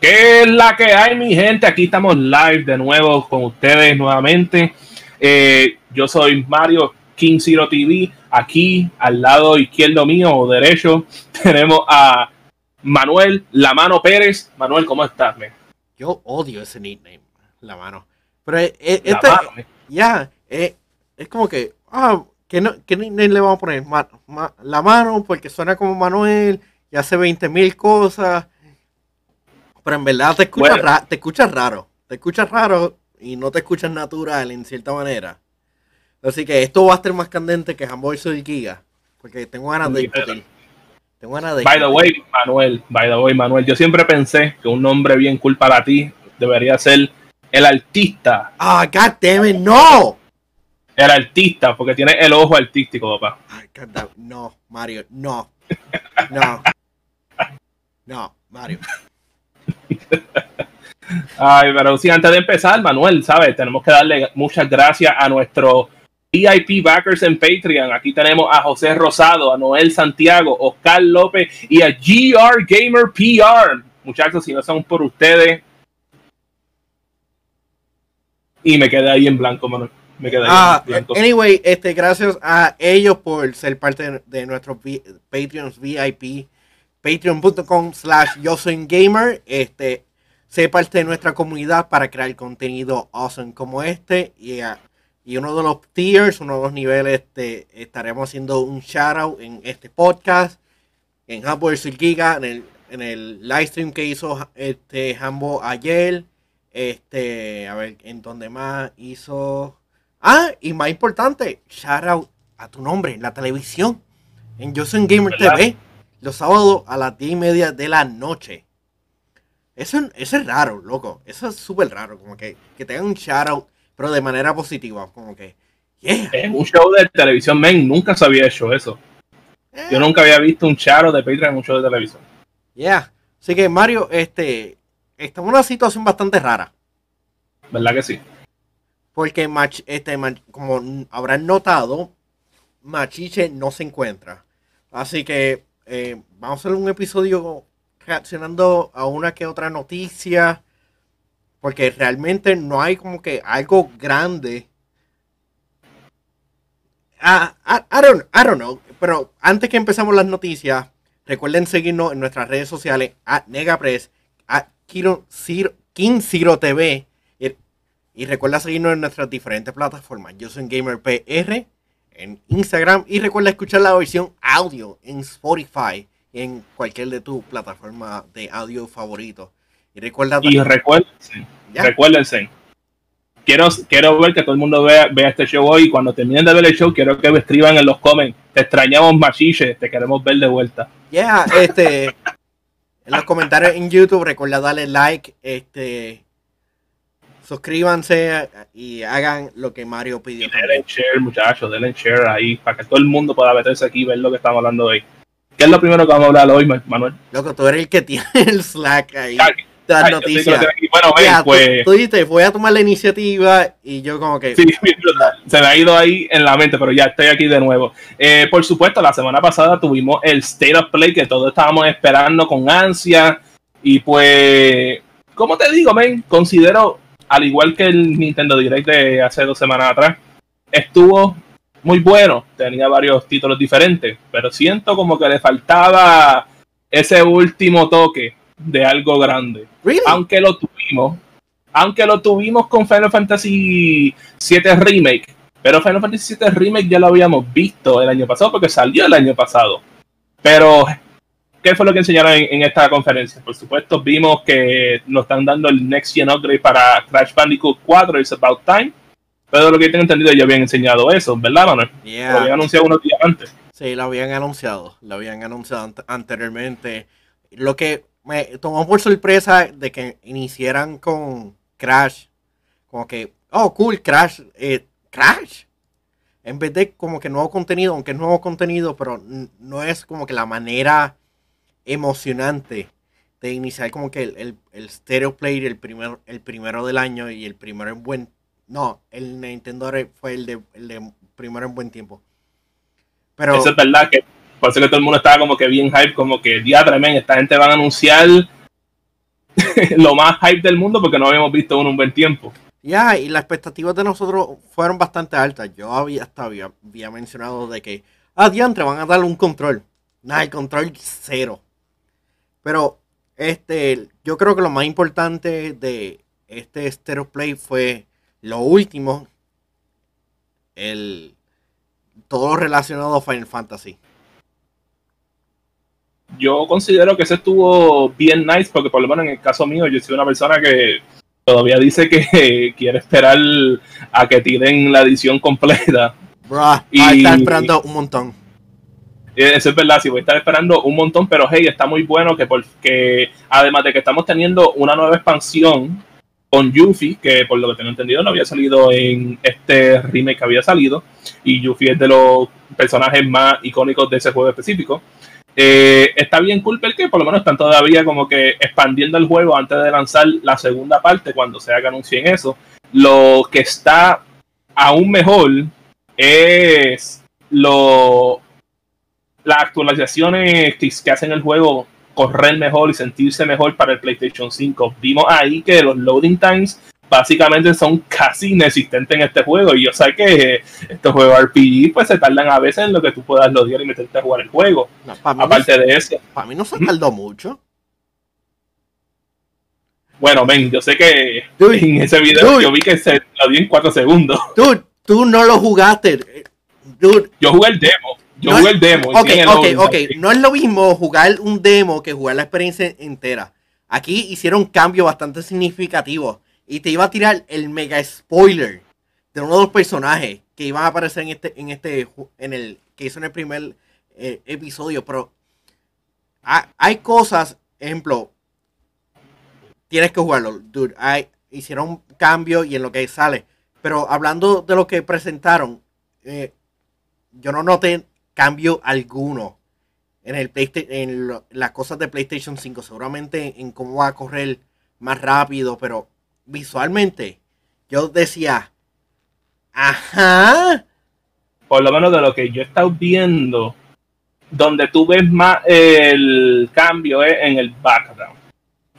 ¿Qué es la que hay, mi gente? Aquí estamos live de nuevo con ustedes nuevamente. Eh, yo soy Mario King Zero TV. Aquí al lado izquierdo mío o derecho tenemos a Manuel La Mano Pérez. Manuel, ¿cómo estás? Man? Yo odio ese nickname, La Mano. Pero eh, eh, este, ya, eh, es como que, ah, ¿qué, no, ¿qué nickname le vamos a poner? la Mano, porque suena como Manuel y hace 20 mil cosas pero en verdad te escuchas, te escuchas raro. Te escuchas raro y no te escuchas natural en cierta manera. Así que esto va a estar más candente que Jamboy y Giga. Porque tengo ganas de discutir. Tengo ganas de By the way, Manuel, by the way, Manuel, yo siempre pensé que un nombre bien cool para ti debería ser el artista. Ah, god damn it, no. El artista, porque tiene el ojo artístico, papá. Ay, No, Mario, no. No. No, Mario. Ay, pero sí, antes de empezar, Manuel, ¿sabes? Tenemos que darle muchas gracias a nuestro VIP backers en Patreon. Aquí tenemos a José Rosado, a Noel Santiago, Oscar López y a GR Gamer PR. Muchachos, si no son por ustedes. Y me quedé ahí en blanco, Manuel. Me quedé ahí ah, en blanco. Anyway, este, gracias a ellos por ser parte de nuestros Patreons VIP patreon.com slash yo soy gamer. Este, sé parte de nuestra comunidad para crear contenido awesome como este. Y, ah, y uno de los tiers, uno de los niveles, este, estaremos haciendo un shout out en este podcast, en Hambo vs Giga, en el, en el live stream que hizo este Hambo ayer. Este, a ver, en donde más hizo. Ah, y más importante, shout out a tu nombre en la televisión, en Yo Soy Gamer TV los sábados a las 10 y media de la noche. Eso, es raro, loco. Eso es súper raro. Como que, que tengan un shoutout, pero de manera positiva. Como que, yeah. En un show de televisión, men, nunca se había hecho eso. Yo nunca había visto un shoutout de Patreon en un show de televisión. Yeah. Así que, Mario, este, estamos en una situación bastante rara. ¿Verdad que sí? Porque, este, como habrán notado, Machiche no se encuentra. Así que eh, vamos a hacer un episodio reaccionando a una que otra noticia. Porque realmente no hay como que algo grande. Ah, I, don't, I don't know. Pero antes que empezamos las noticias, recuerden seguirnos en nuestras redes sociales a Negapress, a King Zero TV. Y, recuerda seguirnos en nuestras diferentes plataformas. Yo soy Gamer PR en Instagram y recuerda escuchar la versión audio en Spotify en cualquier de tus plataformas de audio favorito. Y recuerda y recuérdense, recuérdense. Quiero, quiero ver que todo el mundo vea, vea este show hoy. Cuando terminen de ver el show, quiero que me escriban en los comments. Te extrañamos, machiche. Te queremos ver de vuelta. Yeah, este. en los comentarios en YouTube, recuerda darle like. Este suscríbanse y hagan lo que Mario pidió. denle share, muchachos, denle share ahí para que todo el mundo pueda meterse aquí y ver lo que estamos hablando hoy. ¿Qué es lo primero que vamos a hablar hoy, Manuel? Loco, tú eres el que tiene el Slack ahí. Las noticias. Bueno, ven, pues. Tú, dijiste, voy a tomar la iniciativa y yo, como que. Sí, se me ha ido ahí en la mente, pero ya estoy aquí de nuevo. Eh, por supuesto, la semana pasada tuvimos el State of Play que todos estábamos esperando con ansia. Y pues, ¿cómo te digo, men? Considero al igual que el Nintendo Direct de hace dos semanas atrás, estuvo muy bueno, tenía varios títulos diferentes, pero siento como que le faltaba ese último toque de algo grande. Aunque lo tuvimos, aunque lo tuvimos con Final Fantasy VII Remake, pero Final Fantasy VII Remake ya lo habíamos visto el año pasado porque salió el año pasado. Pero ¿qué fue lo que enseñaron en, esta conferencia? Por supuesto, vimos que nos están dando el Next Gen Upgrade para Crash Bandicoot 4, It's About Time. Pero lo que tengo entendido, ya habían enseñado eso, ¿verdad, Manuel? Lo habían anunciado unos días antes. Sí, lo habían anunciado. Lo habían anunciado anteriormente. Lo que me tomó por sorpresa de que iniciaran con Crash. Como que, oh, cool, Crash. Eh, Crash. En vez de como que nuevo contenido, aunque es nuevo contenido, pero no es como que la manera emocionante de iniciar como que el, el, Stereo Player, el, primer, el primero del año y el primero en buen... No, el Nintendo fue el de, el primero en buen tiempo. Pero... Eso es verdad que por eso que todo el mundo estaba como que bien hype, como que día tremendo, esta gente va a anunciar lo más hype del mundo porque no habíamos visto uno un buen tiempo. Ya, y las expectativas de nosotros fueron bastante altas. Yo había, hasta había, mencionado de que, ah, diantre, van a darle un control. Nada, el control cero. Pero, este, yo creo que lo más importante de este Stereo Play fue lo último, el, todo relacionado a Final Fantasy. Yo considero que ese estuvo bien nice porque por lo menos en el caso mío yo soy una persona que todavía dice que quiere esperar a que tiren la edición completa. y está esperando un montón. Eso es verdad, sí, voy a estar esperando un montón, pero hey, está muy bueno que además de que estamos teniendo una nueva expansión con Yuffie, que por lo que tengo entendido no había salido en este remake que había salido, y Yuffie es de los personajes más icónicos de ese juego específico. Eh, está bien cool porque por lo menos están todavía como que expandiendo el juego antes de lanzar la segunda parte cuando sea que anuncien eso. Lo que está aún mejor es lo, las actualizaciones que, hacen el juego correr mejor y sentirse mejor para el PlayStation 5. Vimos ahí que los loading times básicamente son casi inexistentes en este juego. Y yo sé que estos juegos RPG pues se tardan a veces en lo que tú puedas lodear y meterte a jugar el juego. Aparte de eso. Para mí no se tardó mucho. Bueno, ven, yo sé que en ese video yo vi que se lo dio en 4 segundos. Dude, tú no lo jugaste. Yo jugué el demo. Yo jugué el demo. Ok, ok, ok. No es lo mismo jugar un demo que jugar la experiencia entera. Aquí hicieron cambios bastante significativos y te iba a tirar el mega spoiler de uno de los personajes que iban a aparecer en este, en este, en el, que hizo en el primer eh, episodio, pero hay, cosas, ejemplo, tienes que jugarlo, dude, hay, hicieron cambio y en lo que sale, pero hablando de lo que presentaron, eh, yo no noté cambio alguno en el en las cosas de PlayStation 5, seguramente en cómo va a correr más rápido, pero visualmente, yo decía, ajá. Por lo menos de lo que yo he estado viendo, donde tú ves más el cambio es en el background.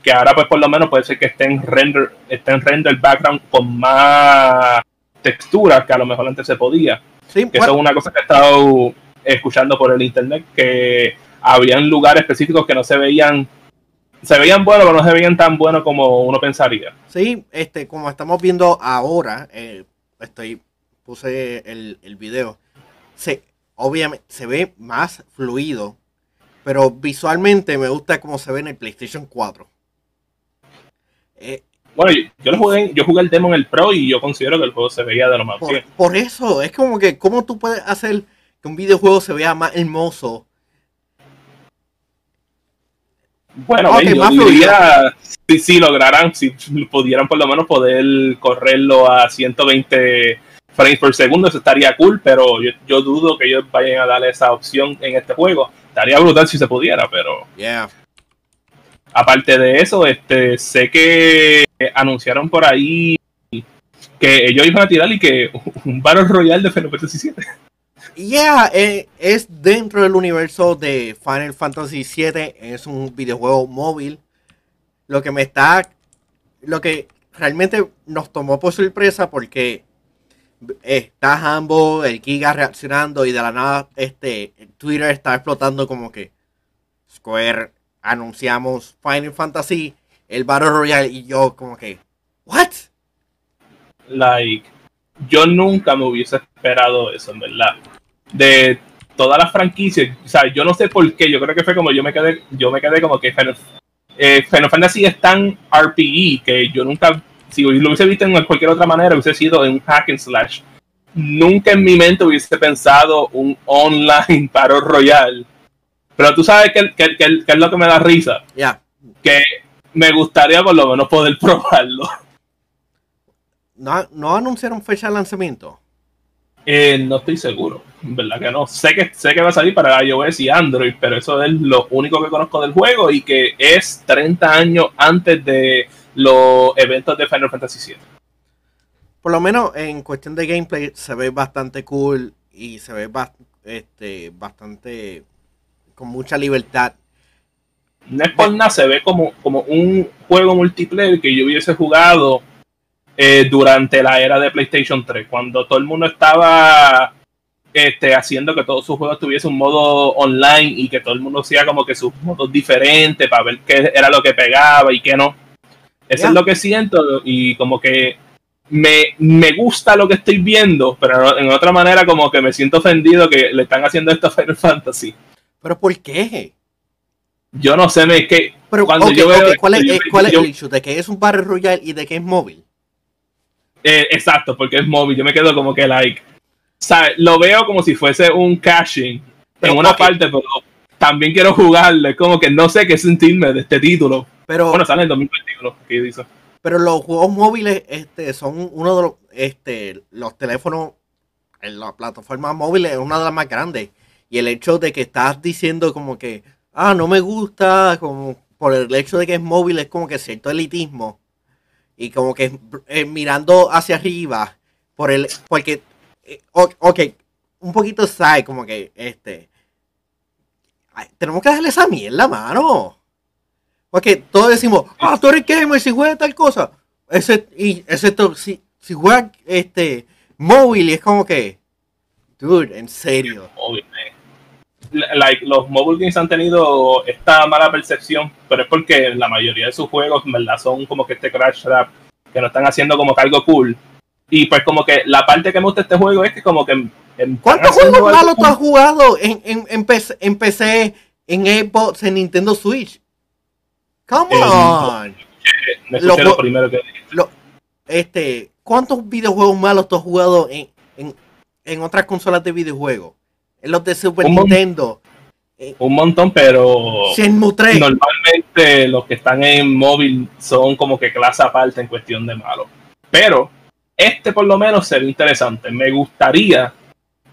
Que ahora pues por lo menos puede ser que esté en render, esté en render background con más textura que a lo mejor antes se podía. Sí, que eso es una cosa que he estado escuchando por el internet, que habían lugares específicos que no se veían se veían buenos, pero no se veían tan buenos como uno pensaría. Sí, este, como estamos viendo ahora, eh, estoy, puse el, el video, se, obviamente se ve más fluido, pero visualmente me gusta como se ve en el PlayStation 4. Eh, bueno, yo, lo jugué, yo jugué el demo en el Pro y yo considero que el juego se veía de lo más bien. Por eso, es como que, ¿cómo tú puedes hacer que un videojuego se vea más hermoso bueno, si, si, lograran, si pudieran por lo menos poder correrlo a 120 frames por segundo, eso estaría cool, pero yo, dudo que ellos vayan a darle esa opción en este juego. Estaría brutal si se pudiera, pero... Yeah. Aparte de eso, este sé que anunciaron por ahí que ellos iban a tirar y que un Battle Royale de Final Fantasy VII. Yeah, eh, es dentro del universo de Final Fantasy VII. Es un videojuego móvil. Lo que me está. Lo que realmente nos tomó por sorpresa porque está Hambo, el Giga reaccionando y de la nada este Twitter está explotando como que Square anunciamos Final Fantasy, el Battle Royale y yo como que what? Like yo nunca me hubiese esperado eso, en verdad de todas las franquicias, o sea, yo no sé por qué, yo creo que fue como yo me quedé, yo me quedé como que Final, eh, Fantasy es tan RPG que yo nunca, si lo hubiese visto en cualquier otra manera, hubiese sido en un hack and slash. Nunca en mi mente hubiese pensado un online Battle Royale. Pero tú sabes que, que, es lo que me da risa. Ya. Que me gustaría por lo menos poder probarlo. ¿No, ¿No anunciaron fecha de lanzamiento? Eh, no estoy seguro, verdad que no. Sé que, sé que va a salir para iOS y Android, pero eso es lo único que conozco del juego y que es 30 años antes de los eventos de Final Fantasy VII. Por lo menos en cuestión de gameplay se ve bastante cool y se ve este, bastante con mucha libertad. no es por nada, se ve como, como un juego multiplayer que yo hubiese jugado eh, durante la era de PlayStation 3, cuando todo el mundo estaba este, haciendo que todos sus juegos tuviesen un modo online y que todo el mundo hacía como que sus modos diferentes para ver qué era lo que pegaba y qué no. Eso es lo que siento y como que me, me, gusta lo que estoy viendo, pero en otra manera como que me siento ofendido que le están haciendo esto a Final Fantasy. ¿Pero por qué? Yo no sé, me que pero, cuando yo veo ¿Cuál es, ¿cuál es el hecho? ¿De que es un Battle Royale y de que es móvil? Eh, exacto, porque es móvil. Yo me quedo como que, like, ¿sabes? Lo veo como si fuese un caching en una parte, pero también quiero jugarle. Como que no sé qué sentirme de este título. Pero, bueno, sale en 2021, ¿qué dice? Pero los juegos móviles este, son uno de los, este, los teléfonos en la plataforma móvil es una de las más grandes. Y el hecho de que estás diciendo como que, ah, no me gusta, como por el hecho de que es móvil, es como que cierto elitismo. Y como que eh, mirando hacia arriba, por el, porque, eh, ok, un poquito side, como que, este, tenemos que darle esa mierda, mano. Porque todos decimos, ah, tú eres gamer si juegas tal cosa. Ese, y excepto si, si este, móvil y es como que, dude, en serio like, los mobile games han tenido esta mala percepción, pero es porque la mayoría de sus juegos, en verdad, son como que este crash rap, que no están haciendo como que algo cool. Y pues como que la parte que me gusta de este juego es que como que... ¿Cuántos juegos malos tú has jugado en, en, en, PC, en PC, en Xbox, en Nintendo Switch? Come eh, on. Me escuché lo, primero que este, ¿Cuántos videojuegos malos tú has jugado en, en, en otras consolas de videojuegos? Los de Super Nintendo. Un montón, pero normalmente los que están en móvil son como que clase aparte en cuestión de malo. Pero este por lo menos sería interesante. Me gustaría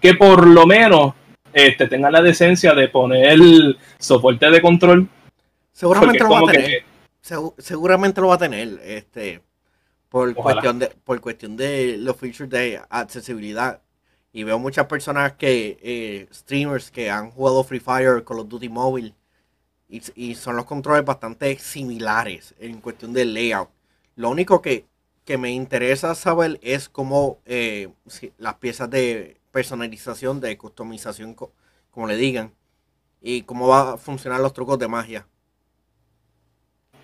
que por lo menos este, tenga la decencia de poner el soporte de control. Seguramente lo va a tener. seguramente lo va a tener. Este, por cuestión de, por cuestión de los features de accesibilidad y veo muchas personas que, eh, streamers que han jugado Free Fire, Call of Duty Mobile, y, son los controles bastante similares en cuestión de layout. Lo único que, me interesa saber es cómo eh, las piezas de personalización, de customización, como le digan, y cómo va a funcionar los trucos de magia.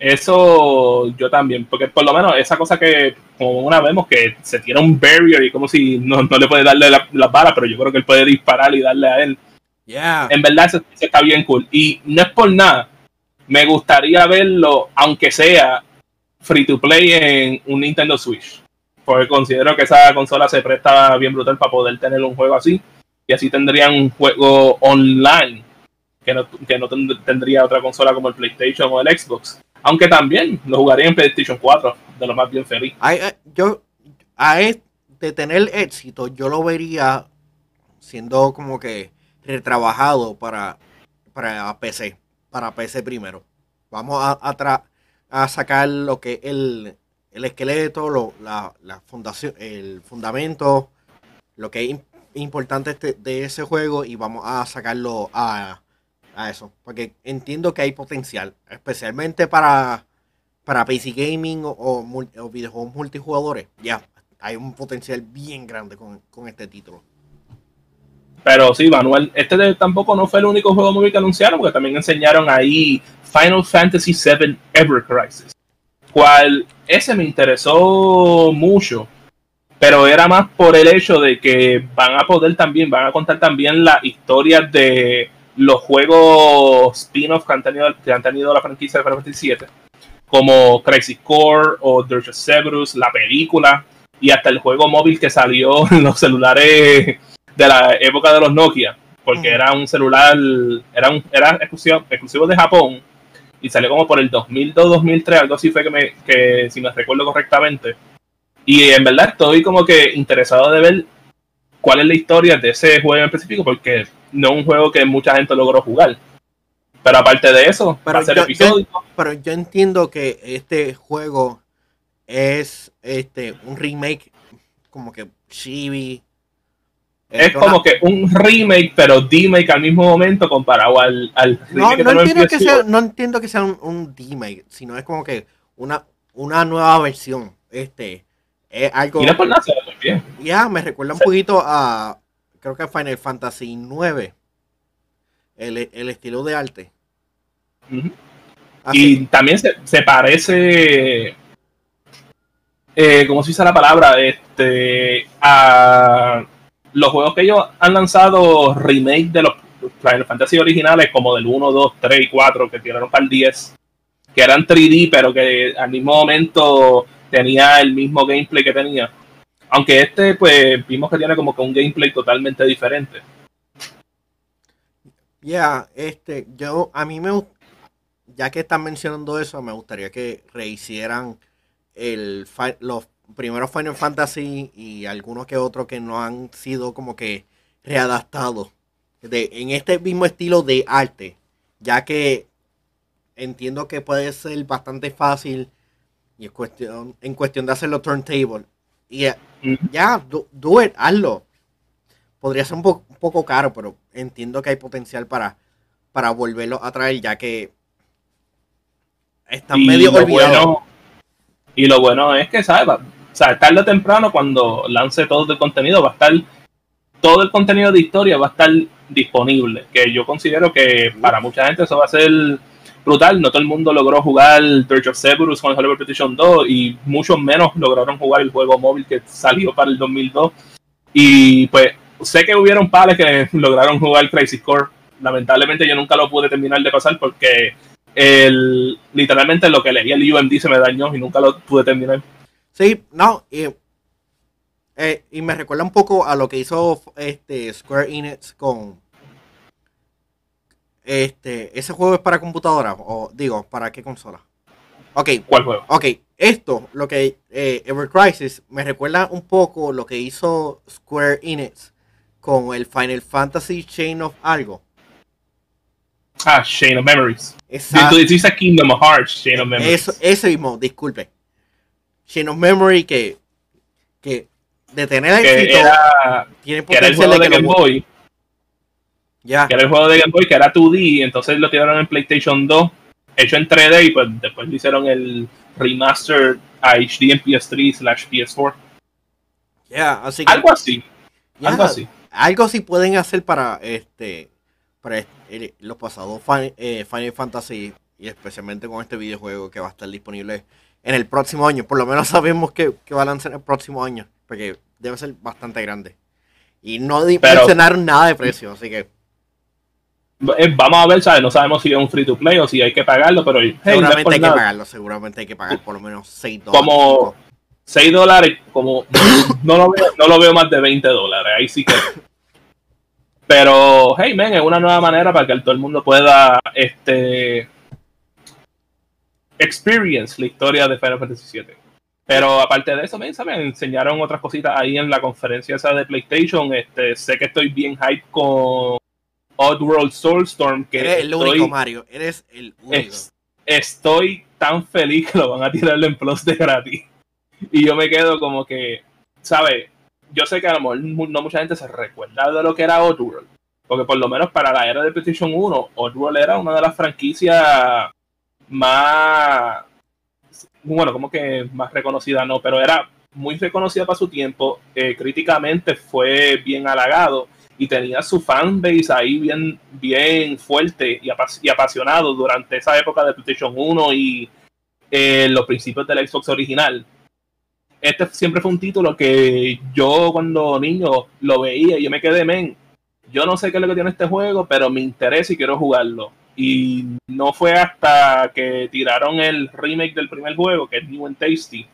Eso yo también, porque por lo menos esa cosa que como una vemos que se tiene un barrier y como si no, le puede darle las la balas, pero yo creo que él puede disparar y darle a él. En verdad eso, está bien cool. Y no es por nada, me gustaría verlo, aunque sea free to play en un Nintendo Switch. Porque considero que esa consola se presta bien brutal para poder tener un juego así. Y así tendrían un juego online que no, que no tendría otra consola como el PlayStation o el Xbox. Aunque también lo jugaría en PlayStation 4, de lo más bien feliz. yo, a de tener éxito, yo lo vería siendo como que retrabajado para, para PC, para PC primero. Vamos a, a, sacar lo que el, el esqueleto, lo, la, la, fundación, el fundamento, lo que es importante este, de ese juego y vamos a sacarlo a, a eso, porque entiendo que hay potencial, especialmente para, para PC Gaming o, videojuegos multijugadores. Ya, hay un potencial bien grande con, este título. Pero sí, Manuel, este tampoco no fue el único juego móvil que anunciaron, porque también enseñaron ahí Final Fantasy VII Ever Crisis, cual ese me interesó mucho, pero era más por el hecho de que van a poder también, van a contar también la historia de los juegos spin-off que, han tenido, que han tenido la franquicia de Final Fantasy VII, como Crisis Core o Dirge of Cerberus, la película y hasta el juego móvil que salió en los celulares de la época de los Nokia, porque era un celular, era, un, era exclusivo, exclusivo de Japón y salió como por el 2002-2003, algo así fue que, me, que si me recuerdo correctamente. Y en verdad estoy como que interesado de ver cuál es la historia de ese juego en específico, porque no un juego que mucha gente logró jugar. Pero aparte de eso, pero yo, episódico. pero yo entiendo que este juego es este un remake como que chibi Es como que un remake, pero D-Make al mismo momento comparado al, al no, no, entiendo que sea, no entiendo que sea un, un D-Make, sino es como que una, una nueva versión. Este, es algo. Y no por nada. Ya, me recuerda un poquito a. Creo que Final Fantasy IX. El, el estilo de arte. Y también se, se parece. Eh, ¿Cómo se dice la palabra? Este. A los juegos que ellos han lanzado remake de los Final Fantasy originales, como del 1, 2, 3 y 4, que tiraron para el 10, que eran 3D, pero que al mismo momento tenía el mismo gameplay que tenía. Aunque este, pues, vimos que tiene como que un gameplay totalmente diferente. Ya, este, yo, a mí me ya que están mencionando eso, me gustaría que rehicieran el, los primero Final Fantasy y algunos que otros que no han sido como que readaptados de, en este mismo estilo de arte, ya que entiendo que puede ser bastante fácil y es cuestión, en cuestión de hacerlo turntable. Y eh, ya, do, it, hazlo. Podría ser un, poco caro, pero entiendo que hay potencial para, para volverlo a traer, ya que están medio olvidados. y lo bueno es que, ¿sabes? O sea, tarde o temprano, cuando lance todo el contenido, va a estar. Todo el contenido de historia va a estar disponible. Que yo considero que para mucha gente eso va a ser brutal. No todo el mundo logró jugar Dirge of Cerberus con el Hollywood Petition 2 y muchos menos lograron jugar el juego móvil que salió para el 2002. Y pues sé que hubieron pares que lograron jugar Crazy Core. Lamentablemente yo nunca lo pude terminar de pasar porque el, literalmente lo que leía el UMD se me dañó y nunca lo pude terminar. Sí, no, y, eh, y me recuerda un poco a lo que hizo este Square Enix con este ese juego es para computadora o digo, ¿para qué consola? Ok. ¿Cuál juego? Ok, esto, lo que eh, Ever Crisis me recuerda un poco lo que hizo Square Enix con el Final Fantasy Chain of algo. Ah, Chain of Memories. Exacto. Tú dices Kingdom Hearts, Chain of Memories. Eso, ese mismo, disculpe. Chain of Memory que, que de tener éxito era, tiene potencial de, Game Boy. Que era el juego de Game Boy que era 2D, entonces lo tiraron en PlayStation 2, hecho en 3D y pues después le hicieron el remaster a HD en PS3 slash PS4. Ya, así algo así. algo así. Algo así pueden hacer para este para los pasados eh, Final Fantasy y especialmente con este videojuego que va a estar disponible en el próximo año. Por lo menos sabemos que, va a lanzar el próximo año, porque debe ser bastante grande. Y no mencionaron nada de precio, así que. Eh, vamos a ver, ¿sabes? No sabemos si es un free to play o si hay que pagarlo, pero. seguramente hay que pagarlo, seguramente hay que pagar por lo menos 6 dólares. Como 6 dólares, como. no, lo veo, no lo veo más de 20 dólares, ahí sí que. Pero, hey, men, es una nueva manera para que todo el mundo pueda este, experience la historia de Final Fantasy VII. Pero aparte de eso, me enseñaron otras cositas ahí en la conferencia esa de PlayStation. Este, sé que estoy bien hype con Oddworld Soulstorm. Que Eres el único, Mario. Eres el único. estoy tan feliz que lo van a tirar en Plus de gratis. Y yo me quedo como que, ¿sabes? Yo sé que a lo mejor no mucha gente se recuerda de lo que era Oddworld. Porque por lo menos para la era de PlayStation 1, Oddworld era una de las franquicias más, bueno, como que más reconocida, no, pero era muy reconocida para su tiempo, eh, críticamente fue bien halagado y tenía su fanbase ahí bien, bien fuerte y, apasionado durante esa época de PlayStation 1 y eh, los principios del Xbox original. Este siempre fue un título que yo cuando niño lo veía y yo me quedé, men, yo no sé qué es lo que tiene este juego, pero me interesa y quiero jugarlo. Y no fue hasta que tiraron el remake del primer juego, que es New and Tasty,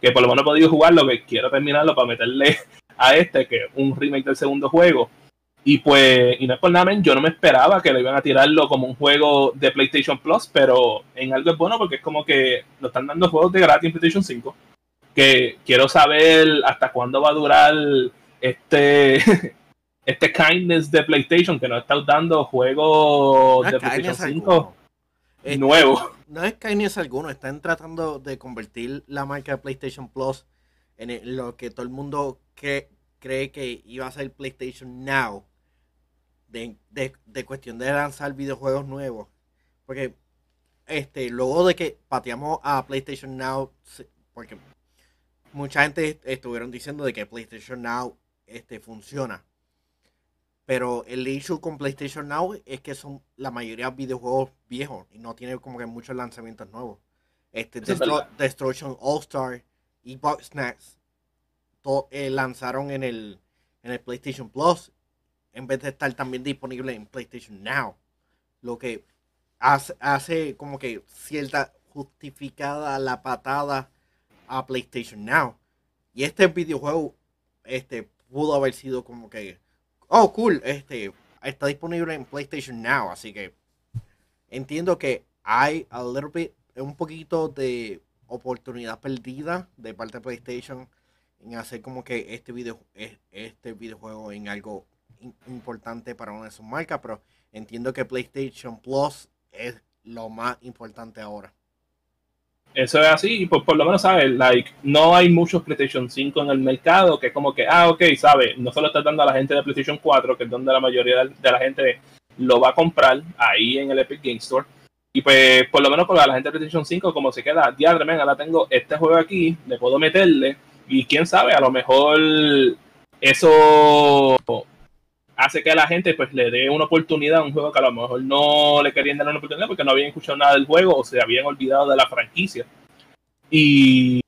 que por lo menos he podido jugarlo, que quiero terminarlo para meterle a este, que es un remake del segundo juego. Y pues, y no es por nada, yo no me esperaba que lo iban a tirarlo como un juego de PlayStation Plus, pero en algo es bueno porque es como que lo están dando juegos de gratis en PlayStation 5. Que quiero saber hasta cuándo va a durar este este kindness de PlayStation que nos está dando juegos de PlayStation 5 nuevos. No es kindness alguno, están tratando de convertir la marca de PlayStation Plus en lo que todo el mundo cree que iba a ser PlayStation Now de, de, cuestión de lanzar videojuegos nuevos. Porque este, luego de que pateamos a PlayStation Now, porque mucha gente estuvieron diciendo de que PlayStation Now este, funciona. Pero el issue con PlayStation Now es que son la mayoría de videojuegos viejos y no tiene como que muchos lanzamientos nuevos. Este, Destruction All Star y Box Snacks eh, lanzaron en el, en el PlayStation Plus en vez de estar también disponible en PlayStation Now. Lo que hace, hace como que cierta justificada la patada a PlayStation Now. Y este videojuego este, pudo haber sido como que, oh, cool, este, está disponible en PlayStation Now. Así que entiendo que hay a little bit, un poquito de oportunidad perdida de parte de PlayStation en hacer como que este video este videojuego en algo importante para una de sus marcas, pero entiendo que PlayStation Plus es lo más importante ahora. Eso es así, pues por lo menos, ¿sabes? Like, no hay muchos PlayStation 5 en el mercado, que es como que, ah, ok, ¿sabes? No solo está dando a la gente de PlayStation 4, que es donde la mayoría de la gente lo va a comprar ahí en el Epic Game Store. Y pues, por lo menos para la gente de PlayStation 5, como se queda, diadre, ahora tengo este juego aquí, le puedo meterle, y quién sabe, a lo mejor eso hace que la gente pues le dé una oportunidad a un juego que a lo mejor no le querían dar una oportunidad porque no habían escuchado nada del juego o se habían olvidado de la franquicia. Y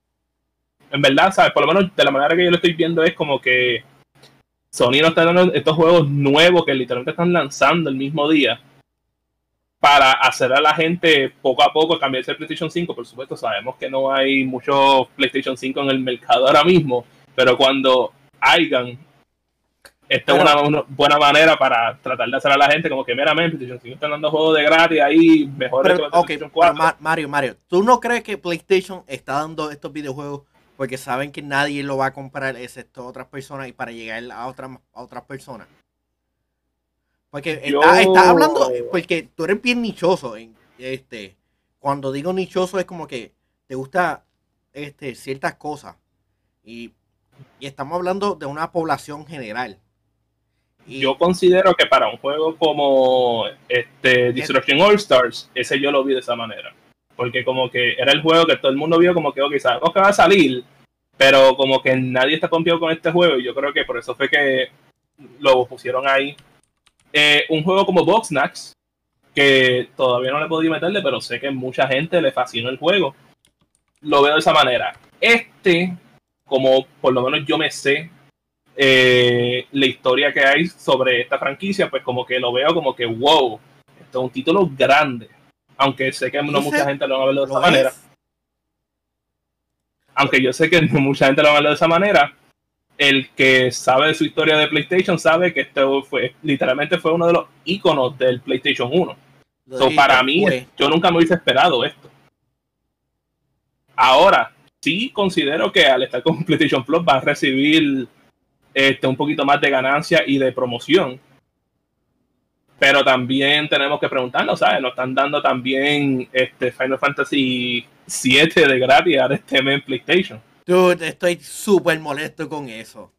en verdad, ¿sabes? Por lo menos de la manera que yo lo estoy viendo es como que Sony no está dando estos juegos nuevos que literalmente están lanzando el mismo día para hacer a la gente poco a poco cambiarse el PlayStation 5. Por supuesto, sabemos que no hay muchos PlayStation 5 en el mercado ahora mismo, pero cuando hayan esta es una, buena manera para tratar de hacer a la gente como que meramente PlayStation 5 están dando juegos de gratis ahí, mejor pero, que PlayStation 4. Mario, Mario, ¿tú no crees que PlayStation está dando estos videojuegos porque saben que nadie lo va a comprar excepto otras personas y para llegar a otras a otras personas? Porque está, hablando, porque tú eres bien nichoso. En, este, cuando digo nichoso es como que te gusta este, ciertas cosas. Y, y estamos hablando de una población general yo considero que para un juego como este Destruction All Stars, ese yo lo vi de esa manera. Porque como que era el juego que todo el mundo vio como que, ok, sabemos que va a salir, pero como que nadie está confiado con este juego y yo creo que por eso fue que lo pusieron ahí. Eh, un juego como Boxnax, que todavía no le podido meterle, pero sé que mucha gente le fascinó el juego. Lo veo de esa manera. Este, como por lo menos yo me sé eh, la historia que hay sobre esta franquicia, pues como que lo veo como que, wow, esto es un título grande. Aunque sé que no mucha gente lo va a ver de esa manera. Aunque yo sé que no mucha gente lo va a ver de esa manera. El que sabe de su historia de PlayStation sabe que esto fue, literalmente fue uno de los iconos del PlayStation 1. para mí, yo nunca me hubiese esperado esto. Ahora, sí considero que al estar con PlayStation Plus va a recibir este, un poquito más de ganancia y de promoción. Pero también tenemos que preguntarnos, ¿sabes? Nos están dando también este Final Fantasy 7 de gratis a este en PlayStation. Dude, estoy súper molesto con eso.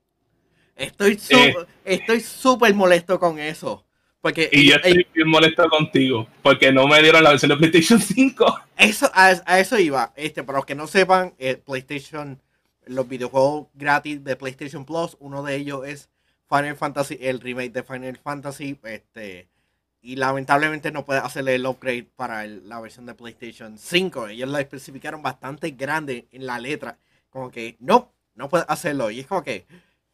Estoy eh. súper estoy súper molesto con eso. Porque, y yo estoy bien molesto contigo, porque no me dieron la versión de PlayStation 5. Eso, a, eso iba. Este, para los que no sepan, eh, PlayStation los videojuegos gratis de PlayStation Plus. Uno de ellos es Final Fantasy, el remake de Final Fantasy. Este, y lamentablemente no puede hacerle el upgrade para la versión de PlayStation 5. Ellos la especificaron bastante grande en la letra. Como que no, no puede hacerlo. Y es como que.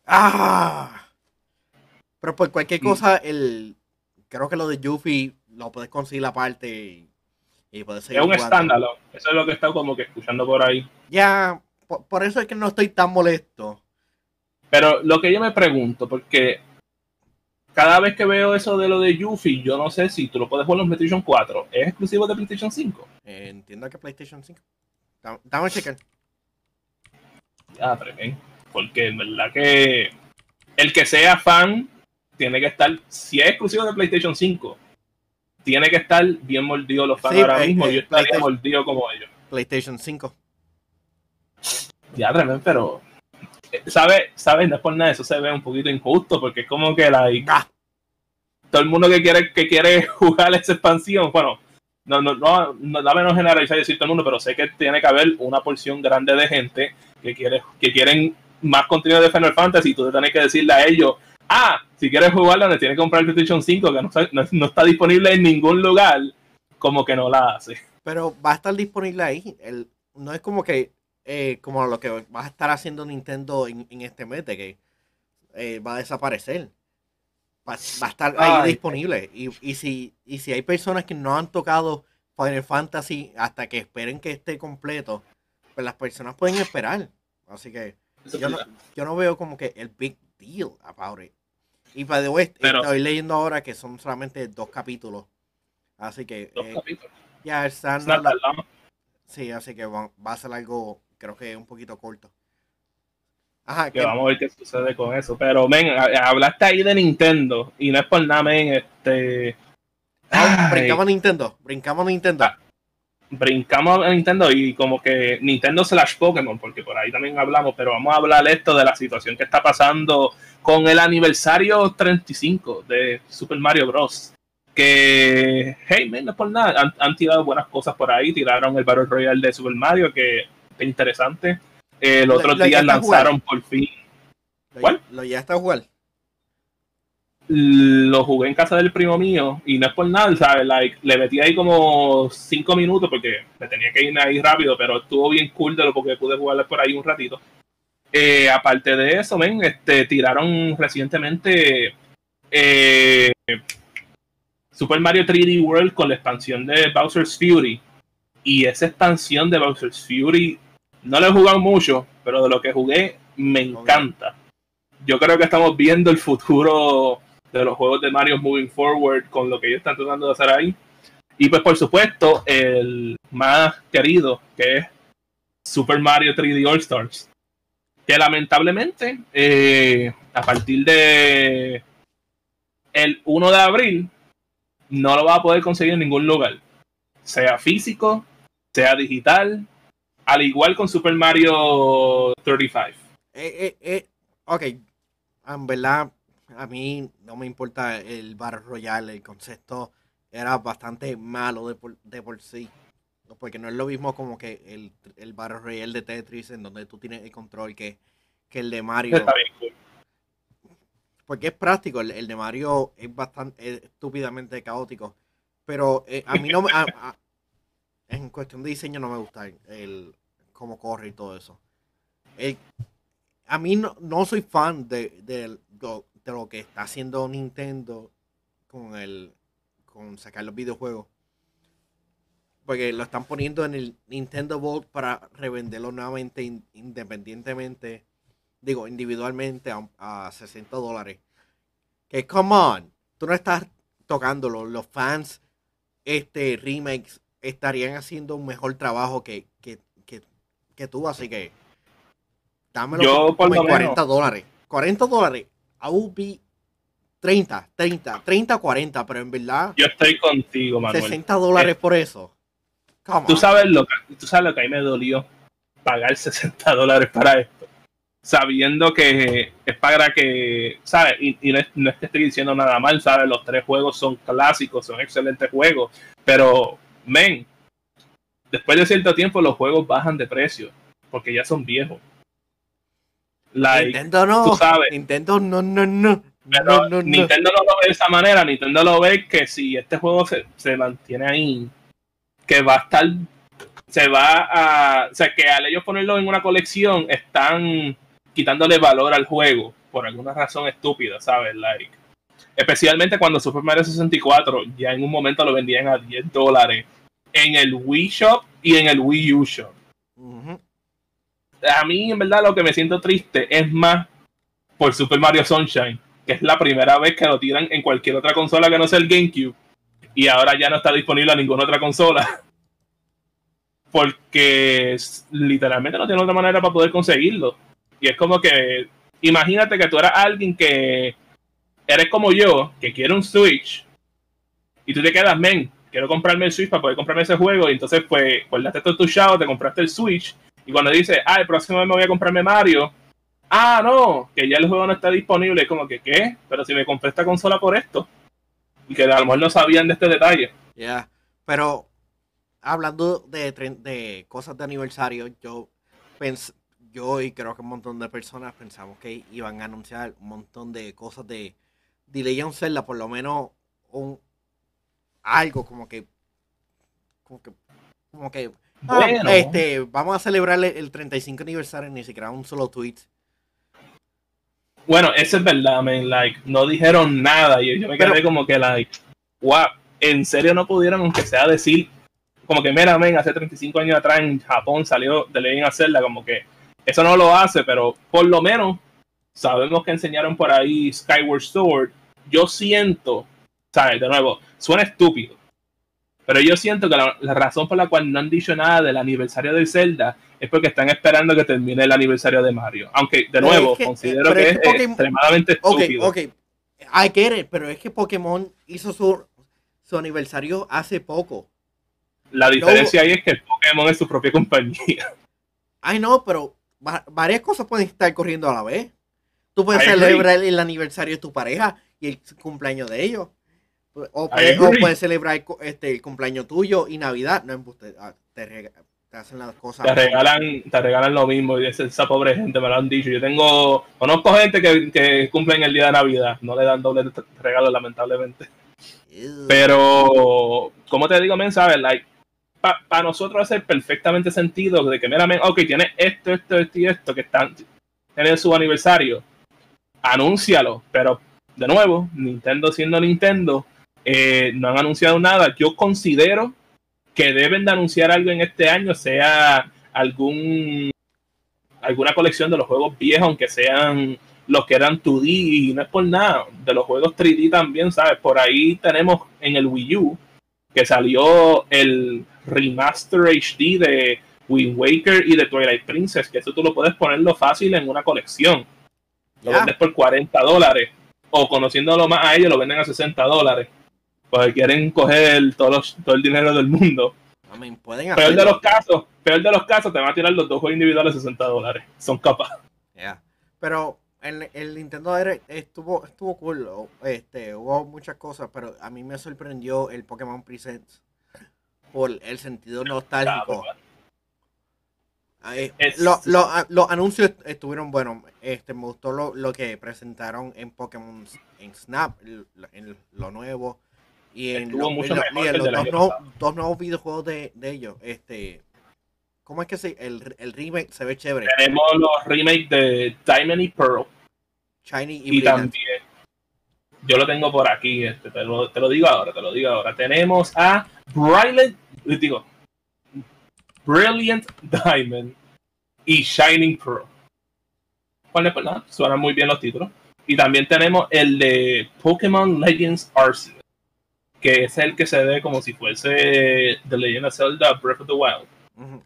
¡Ah! Pero por cualquier cosa, el creo que lo de Yuffie lo puedes conseguir aparte y, y puedes seguir. Es un escándalo. Eso es lo que he estado como que escuchando por ahí. Ya, por, eso es que no estoy tan molesto. Pero lo que yo me pregunto, porque cada vez que veo eso de lo de Yuffie, yo no sé si tú lo puedes jugar en PlayStation 4. ¿Es exclusivo de PlayStation 5? entiendo que PlayStation 5. Dame checker. Ya, pero Porque en verdad que el que sea fan tiene que estar, si es exclusivo de PlayStation 5, tiene que estar bien mordido los fans ahora eh, mismo. Eh, yo estaría mordido como ellos. PlayStation 5. Ya, tremendo, pero ¿sabes? ¿Sabes? No es por nada, eso se ve un poquito injusto porque es como que la Ah, todo el mundo que quiere, que quiere jugar esa expansión, bueno, no, no, no, no da menos generalizar y decir todo el mundo, pero sé que tiene que haber una porción grande de gente que quiere, que quieren más contenido de Final Fantasy y tú tienes que decirle a ellos, ah, si quieres jugarlo, le tienes que comprar el PlayStation 5, que no está, no- no está disponible en ningún lugar, como que no la hace. pero va a estar disponible ahí. El, no es como que eh, como lo que va a estar haciendo Nintendo en, en este mes, de que eh, va a desaparecer. Va, va a estar ahí Ay. disponible. Y, y, si, y si hay personas que no han tocado Final Fantasy hasta que esperen que esté completo, pues las personas pueden esperar. Así que yo no, yo no veo como que el big deal about it. Y the way, Pero- estoy leyendo ahora que son solamente dos capítulos. Así que Dos eh, capítulos. ya tardama. Sí, así que va, va a ser algo, creo que un poquito corto. Ajá, que que- vamos a ver qué sucede con eso. Pero, men, hablaste ahí de Nintendo y no es por nada, men, este... ah, brincamos a Nintendo, brincamos a Nintendo. Ah. brincamos a Nintendo y como que Nintendo slash Pokémon, porque por ahí también hablamos, pero vamos a hablar esto de la situación que está pasando con el aniversario 35 de Super Mario Bros. Que, hey, man, no es por nada, han, han tirado buenas cosas por ahí, tiraron el Battle Royale de Super Mario, que es interesante. El Lo- otro lo día lanzaron por fin Lo, ¿cuál? lo ya está a jugar. lo jugué en casa del primo mío y no es por nada, ¿sabes? Like, le metí ahí como cinco minutos porque me tenía que irme ahí rápido, pero estuvo bien cool de lo porque pude jugarle por ahí un ratito. Eh, aparte de eso, men, este, tiraron recientemente eh, Super Mario 3D World con la expansión de Bowser's Fury. Y esa expansión de Bowser's Fury no la he jugado mucho, pero de lo que jugué me encanta. Yo creo que estamos viendo el futuro de los juegos de Mario moving forward con lo que ellos están tratando de hacer ahí. Y pues por supuesto, el más querido, que es Super Mario 3D All Stars. Que lamentablemente, eh, a partir de el 1 de abril, no lo va a poder conseguir en ningún lugar. Sea físico, sea digital, al igual con Super Mario 35. Eh, eh, eh, ok, en verdad, a mí no me importa el Battle Royale, el concepto era bastante malo de por, de por sí. Porque no es lo mismo como que el, el Battle Royale de Tetris, en donde tú tienes el control, que, que el de Mario. Está bien cool. Porque es práctico, el, el de Mario es bastante es estúpidamente caótico. Pero eh, a mí no a- en cuestión de diseño no me gusta el, cómo corre y todo eso. El- a mí no, no soy fan de, de lo, que está haciendo Nintendo con el con sacar los videojuegos. Porque lo están poniendo en el Nintendo Vault para revenderlo nuevamente in- independientemente digo, individualmente a, a 60 dólares. Que, come on, tú no estás tocándolo. Los fans, este, remakes, estarían haciendo un mejor trabajo que, que, que, que tú, así que dámelo Yo, como por lo 40 menos- dólares. 40 dólares, I will be 30, 30, 30, 40, pero en verdad, Yo estoy contigo, Manuel. 60 dólares por eso. Tú sabes lo que, tú sabes lo que a mí me dolió pagar 60 dólares para esto. Sabiendo que es para que, ¿sabes? Y, y no, es, no es que estoy diciendo nada mal, ¿sabes? Los tres juegos son clásicos, son excelentes juegos. Pero, men, después de cierto tiempo los juegos bajan de precio. Porque ya son viejos. Like, Nintendo no, tú sabes. Nintendo no, no, no. Pero no, no, no. Nintendo no lo ve de esa manera. Nintendo lo ve que si este juego se, se mantiene ahí, que va a estar, se va a, o sea, que al ellos ponerlo en una colección, están quitándole valor al juego por alguna razón estúpida, ¿sabes? Like, especialmente cuando Super Mario 64 ya en un momento lo vendían a 10 dólares en el Wii Shop y en el Wii U Shop a mí en verdad lo que me siento triste es más por Super Mario Sunshine, que es la primera vez que lo tiran en cualquier otra consola que no sea el GameCube y ahora ya no está disponible a ninguna otra consola. Porque literalmente no tiene otra manera para poder conseguirlo. Y es como que, imagínate que tú eras alguien que eres como yo, que quiere un Switch, y tú te quedas, men, quiero comprarme el Switch para poder comprarme ese juego, y entonces pues, guardaste todo tu chavo, te compraste el Switch, y cuando dices, ah, el próximo mes me voy a comprarme Mario, ah, no, que ya el juego no está disponible. Es como que, ¿qué? Pero si me compré esta consola por esto. Y que a lo mejor no sabían de este detalle. Ya, pero hablando de, de cosas de aniversario, yo pens yo y creo que un montón de personas pensamos que iban a anunciar un montón de cosas de The Legend Zelda, por lo menos un algo como que como que como que ah, este vamos a celebrar el 35 aniversario ni siquiera un solo tweet bueno eso es verdad man like no dijeron nada y yo me quedé como que like wow en serio no pudieron aunque sea decir como que mira man hace 35 años atrás en Japón salió The Legend of Zelda como que eso no lo hace, pero por lo menos sabemos que enseñaron por ahí Skyward Sword. Yo siento, ¿sabes? De nuevo, suena estúpido. Pero yo siento que la, razón por la cual no han dicho nada del aniversario de Zelda es porque están esperando que termine el aniversario de Mario. Aunque, de nuevo, considero que es, extremadamente estúpido. Ok, ok. I get pero es que Pokémon hizo su, su aniversario hace poco. La diferencia ahí es que Pokémon es su propia compañía. Ay, no, pero varias cosas pueden estar corriendo a la vez. Tú puedes celebrar el aniversario de tu pareja y el cumpleaños de ellos. O puedes, celebrar este, el cumpleaños tuyo y Navidad. No, ah, te, te, hacen las cosas. Te regalan, te regalan lo mismo. Y esa pobre gente me lo han dicho. Yo tengo, conozco gente que, que cumplen el día de Navidad. No le dan doble regalo, lamentablemente. Pero, como te digo, men, sabes, like, para nosotros hace perfectamente sentido de que, meramente, ok, tiene esto, esto, esto y esto que están en su aniversario, anúncialo, pero de nuevo, Nintendo siendo Nintendo, eh, no han anunciado nada. Yo considero que deben de anunciar algo en este año, sea algún alguna colección de los juegos viejos, aunque sean los que eran 2D, y no es por nada, de los juegos 3D también, ¿sabes? Por ahí tenemos en el Wii U que salió el remaster HD de Wind Waker y de Twilight Princess, que eso tú lo puedes ponerlo fácil en una colección. Lo vendes por 40 dólares. O conociéndolo más a ellos, lo venden a 60 dólares. Porque quieren coger todo, todo el dinero del mundo. peor de los casos, peor de los casos, te van a tirar los dos juegos individuales a 60 dólares. Son capaces. Pero el, el Nintendo Direct estuvo, estuvo cool. Este, hubo muchas cosas, pero a mí me sorprendió el Pokémon Presents por el sentido nostálgico. los anuncios estuvieron buenos. Este, me gustó lo, que presentaron en Pokémon en Snap, en lo nuevo. Y en, los dos, nuevos, videojuegos de, ellos. Este, ¿Cómo es que se, el, el remake se ve chévere? Tenemos los remakes de Diamond y Pearl. Shiny y, también. Yo lo tengo por aquí, este, te, lo, te lo digo ahora, te lo digo ahora. Tenemos a Brilliant digo, Brilliant Diamond y Shining Pearl. ¿Cuál es? Pues suenan muy bien los títulos. Y también tenemos el de Pokémon Legends Arceus, que es el que se ve como si fuese The Legend of Zelda Breath of the Wild.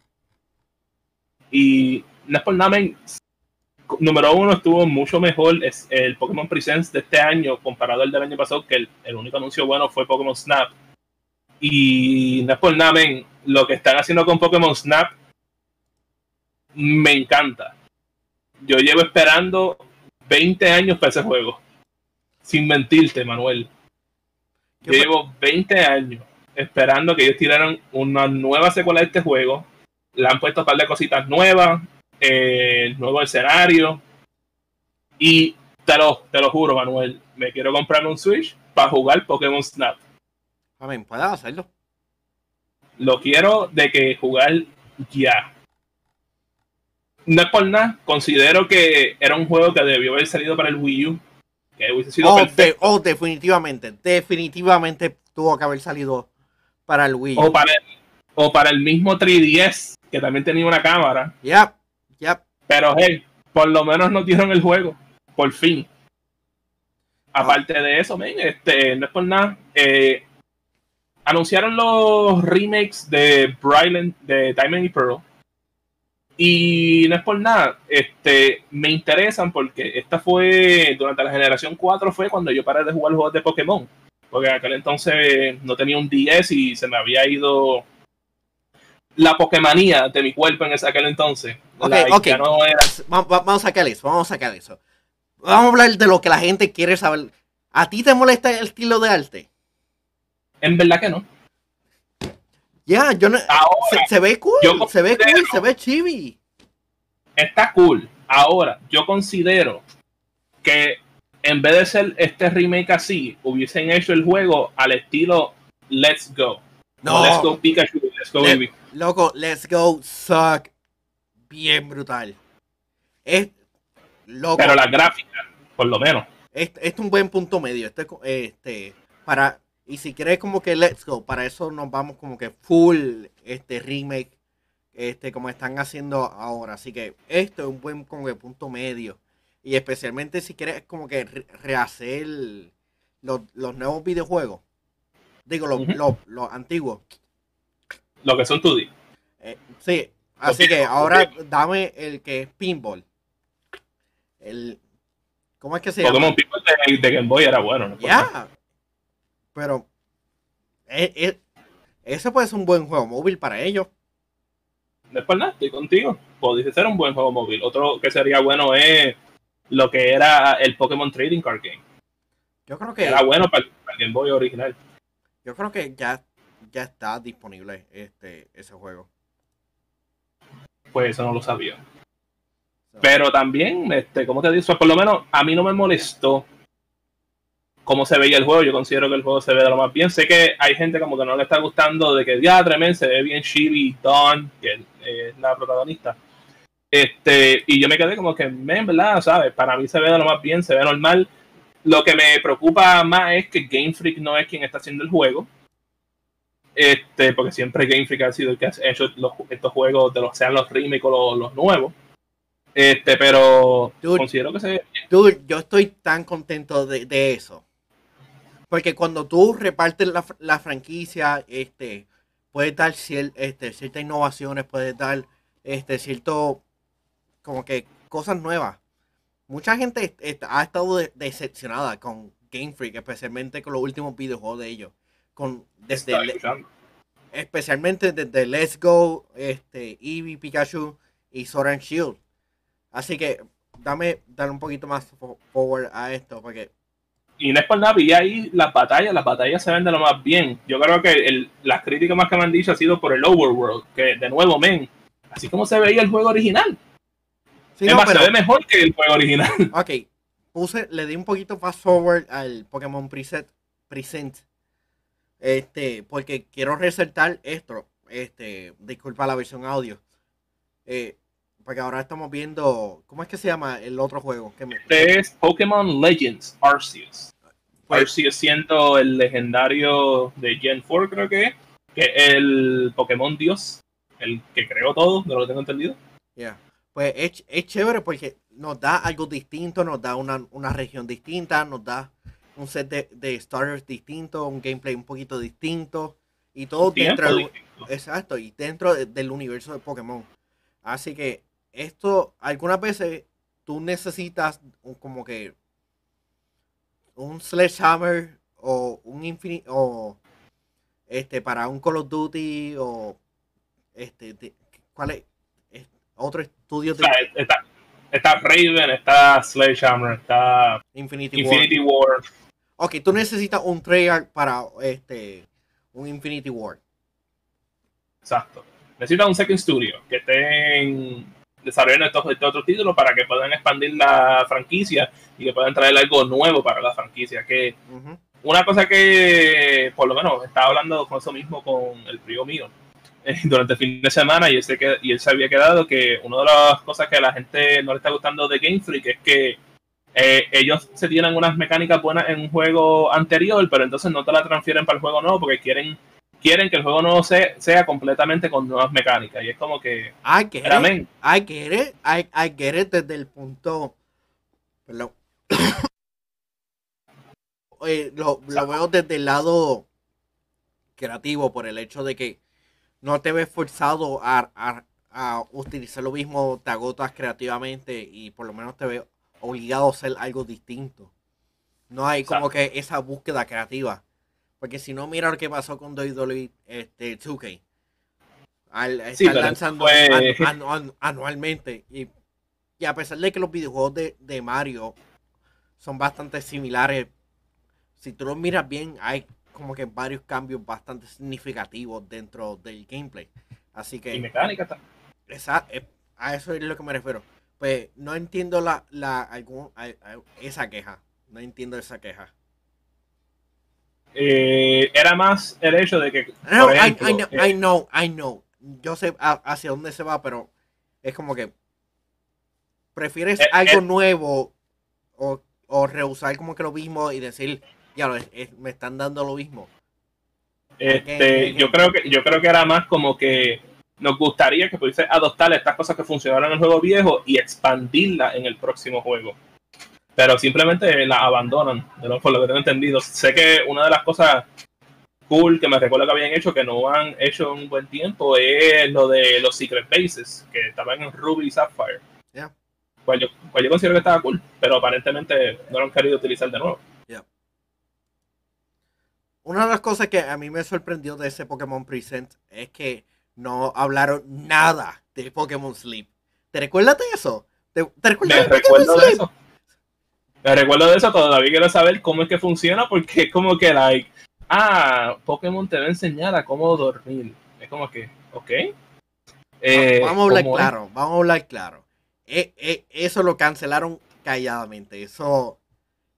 Y no es por nada, número uno estuvo mucho mejor es el Pokémon Presents de este año comparado al del año pasado, que el, el único anuncio bueno fue Pokémon Snap y no es por nada, lo que están haciendo con Pokémon Snap me encanta. Yo llevo esperando 20 años para ese juego. Sin mentirte, Manuel. Llevo 20 años esperando que ellos tiraran una nueva secuela de este juego. Le han puesto un par de cositas nuevas, eh, nuevo escenario. Y te lo, te lo juro, Manuel, me quiero comprar un Switch para jugar Pokémon Snap. Amén, puedes hacerlo. Lo quiero de que jugar ya. No es por nada, considero que era un juego que debió haber salido para el Wii U. Que hubiese sido oh, oh definitivamente, definitivamente tuvo que haber salido para el Wii. O para el, o para el mismo 3DS, que también tenía una cámara. Ya, ya. Pero hey, por lo menos no dieron el juego. Por fin. Aparte de eso, men, este, no es por nada. Eh, anunciaron los remakes de Bryland, de Diamond y Pearl. Y no es por nada, este, me interesan porque esta fue, durante la generación 4 fue cuando yo paré de jugar juegos de Pokémon. Porque en aquel entonces no tenía un 10 y se me había ido la Pokémonía de mi cuerpo en ese aquel entonces. Ok, ok. no era- Vamos a sacar eso, vamos a sacar eso. Vamos a hablar de lo que la gente quiere saber. ¿A ti te molesta el estilo de arte? En verdad que no. Ya, yo no. Ahora, Se, se ve cool, se ve cool, se ve chibi. está cool. Ahora, yo considero que en vez de ser este remake así, hubiesen hecho el juego al estilo Let's Go. No. Let's Go Pikachu, Let's Go Eevee. Loco, Let's Go Suck. Bien brutal. Es. Loco. Pero la gráfica, por lo menos. Este, este es un buen punto medio. Este, este, para, y si quieres como que let's go, para eso nos vamos como que full este remake, este, como están haciendo ahora. Así que esto es un buen como que punto medio. Y especialmente si quieres como que re- rehacer los, los nuevos videojuegos. Digo, los, los, los antiguos. Lo que son 2D. Eh, sí, así que ahora dame el que es pinball. El, ¿Cómo es que se llama? Pokémon People de, de Game Boy era bueno. ¿no? Ya. Pero eh, eh, ese puede ser un buen juego móvil para ellos. Por nada, estoy contigo. Podría ser un buen juego móvil. Otro que sería bueno es lo que era el Pokémon Trading Card Game. Yo creo que Era bueno para el, para el Game Boy original. yo creo que ya ya está disponible este ese juego. Pues eso no lo sabía. So, Pero también, este, como te digo, por lo menos a mí no me molestó cómo se veía el juego. Yo considero que el juego se ve de lo más bien. Sé que hay gente como que no le está gustando de que ya tremendo se ve bien Chibi Dawn, que es la protagonista. Este, y yo me quedé como que, men, ¿verdad? ¿Sabes? Para mí se ve de lo más bien, se ve normal. Lo que me preocupa más es que Game Freak no es quien está haciendo el juego. Este, porque siempre Game Freak ha sido el que ha hecho los- estos juegos, de los, sean los remakes o los, los nuevos. Este, pero Dude. considero que se dude, yo estoy tan contento de, de eso. Porque cuando tú repartes la, la franquicia, este, puedes dar cier- este, ciertas innovaciones, puedes dar este, cierto, como que cosas nuevas. Mucha gente ha estado de- decepcionada con Game Freak, especialmente con los últimos videojuegos de ellos. Con, desde, le- especialmente desde Let's Go, este, Eevee, Pikachu y Sword and Shield. Así que dame, dale un poquito más fo- forward a esto, porque Y no es por nada, vi ahí las batallas, las batallas se ven de lo más bien. Yo creo que el- las críticas más que me han dicho ha sido por el Overworld, que de nuevo, men, así como se veía el juego original. sí, es no, más, pero- se ve mejor que el juego original. ok, puse, le di un poquito fast forward al Pokémon Preset, Present, este, porque quiero resaltar esto, este, disculpa la versión audio, eh, porque ahora estamos viendo, ¿cómo es que se llama el otro juego? Que me- Este es Pokémon Legends Arceus. Pues- Arceus siendo el legendario de Gen 4, creo que es, que es el Pokémon Dios, el que creó todo, de lo que tengo entendido. Yeah. Pues es, es chévere porque nos da algo distinto, nos da una, una región distinta, nos da un set de, de starters distinto, un gameplay un poquito distinto y todo dentro del, exacto, y dentro de- del universo de Pokémon. Así que esto, algunas veces tú necesitas un- como que un Sledgehammer o un Infinite o este para un Call of Duty o este de- ¿cuál es? Es- otro estudio de sea, está, está Raven, está Sledgehammer, está Infinity, War. Infinity War. Ok, tú necesitas un trailer para este un Infinity War. Exacto. Necesita un second studio que estén desarrollando estos, estos otros títulos para que puedan expandir la franquicia y que puedan traer algo nuevo para la franquicia. Que una cosa que, por lo menos, estaba hablando con eso mismo con el primo mío eh, durante el fin de semana y él, se, que- y él se había quedado que una de las cosas que a la gente no le está gustando de Game Freak es que eh, ellos se tienen unas mecánicas buenas en un juego anterior, pero entonces no te la transfieren para el juego nuevo porque quieren quieren que el juego nuevo sea, sea completamente con nuevas mecánicas. Y es como que, I get it. I get it. I, I get it desde el punto. Perdón. Eh, lo, lo veo desde el lado creativo por el hecho de que no te ves forzado a, a- a utilizar lo mismo, te agotas creativamente y por lo menos te ves obligado a hacer algo distinto. No hay como que esa búsqueda creativa. Porque si no, mira lo que pasó con WWE este, 2K. Al estar lanzando fue- anu- anu- anu- anualmente. Y, y a pesar de que los videojuegos de, de Mario son bastante similares, si tú los miras bien, hay como que varios cambios bastante significativos dentro del gameplay. Así que Y mecánica también. esa, eh, a eso es lo que me refiero. Pues no entiendo la, la algún, a- a- esa queja. No entiendo esa queja. Eh, era más el hecho de que, No, por I, ejemplo, I know, eh, I know, I know. Yo sé hacia dónde se va, pero es como que prefieres Eh, algo eh. nuevo o, o rehusar como que lo mismo y decir, ya lo, es- es- me están dando lo mismo. Este, yo creo que yo creo que era más como que nos gustaría que pudiese adoptar estas cosas que funcionaron en el juego viejo y expandirlas en el próximo juego. Pero simplemente la abandonan, de lo, por lo que tengo entendido. Sé que una de las cosas cool que me recuerdo que habían hecho, que no han hecho en un buen tiempo, es lo de los Secret Bases, que estaban en Ruby y Sapphire. Ya. Cual, yo, considero que estaba cool, pero aparentemente no lo han querido utilizar de nuevo. Una de las cosas que a mí me sorprendió de ese Pokémon Present es que no hablaron nada de Pokémon Sleep. ¿Te recuerdas de eso? ¿Te, te recuerdas Me de Pokémon de eso. Me recuerdo de eso, todavía quiero saber cómo es que funciona, porque es como que, like, ah, Pokémon te va a enseñar a cómo dormir. Es como que, ok. Eh, vamos a hablar claro, vamos a hablar claro. Eh, eh, eso lo cancelaron calladamente. Eso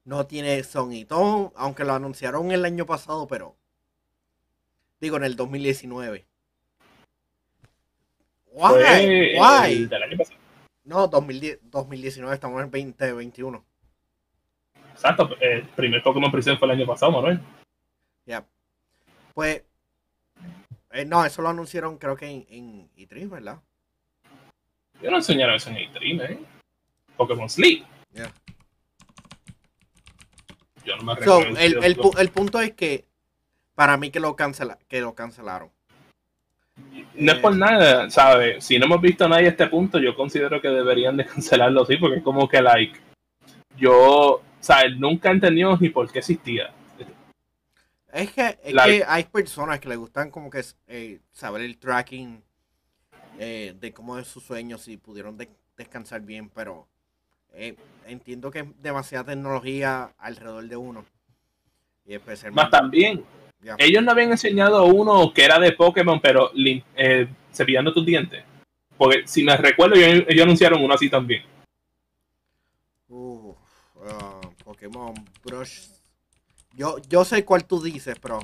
no tiene son y ton, aunque lo anunciaron el año pasado, pero digo en el 2019. Why? Why? del año pasado. No, 2010, 2019 estamos en 2021. Exacto, el primer Pokémon Present fue el año pasado, Manuel. Ya. Pues eh, no, eso lo anunciaron creo que en, en E3, ¿verdad? Yo no enseñaron eso en E3, ¿eh? Pokémon Sleep. Ya. Yo no me So, el, el, pu- el punto es que para mí que lo cancela, que lo cancelaron. No es por nada, ¿sabes? Si no hemos visto a nadie a este punto, yo considero que deberían de cancelarlo, sí, porque es como que, like, yo, ¿sabes? Nunca he entendido ni por qué existía. Es que, es que hay personas que le gustan como que eh, saber el tracking eh, de cómo es su sueño, si pudieron de- descansar bien, pero eh, entiendo que es demasiada tecnología alrededor de uno. Y Más también, ellos no habían enseñado uno que era de Pokémon, pero cepillando tus dientes. Porque si me recuerdo, ellos, ellos anunciaron uno así también. Uf, ah, Pokémon Brush. Yo, yo sé cuál tú dices, pero.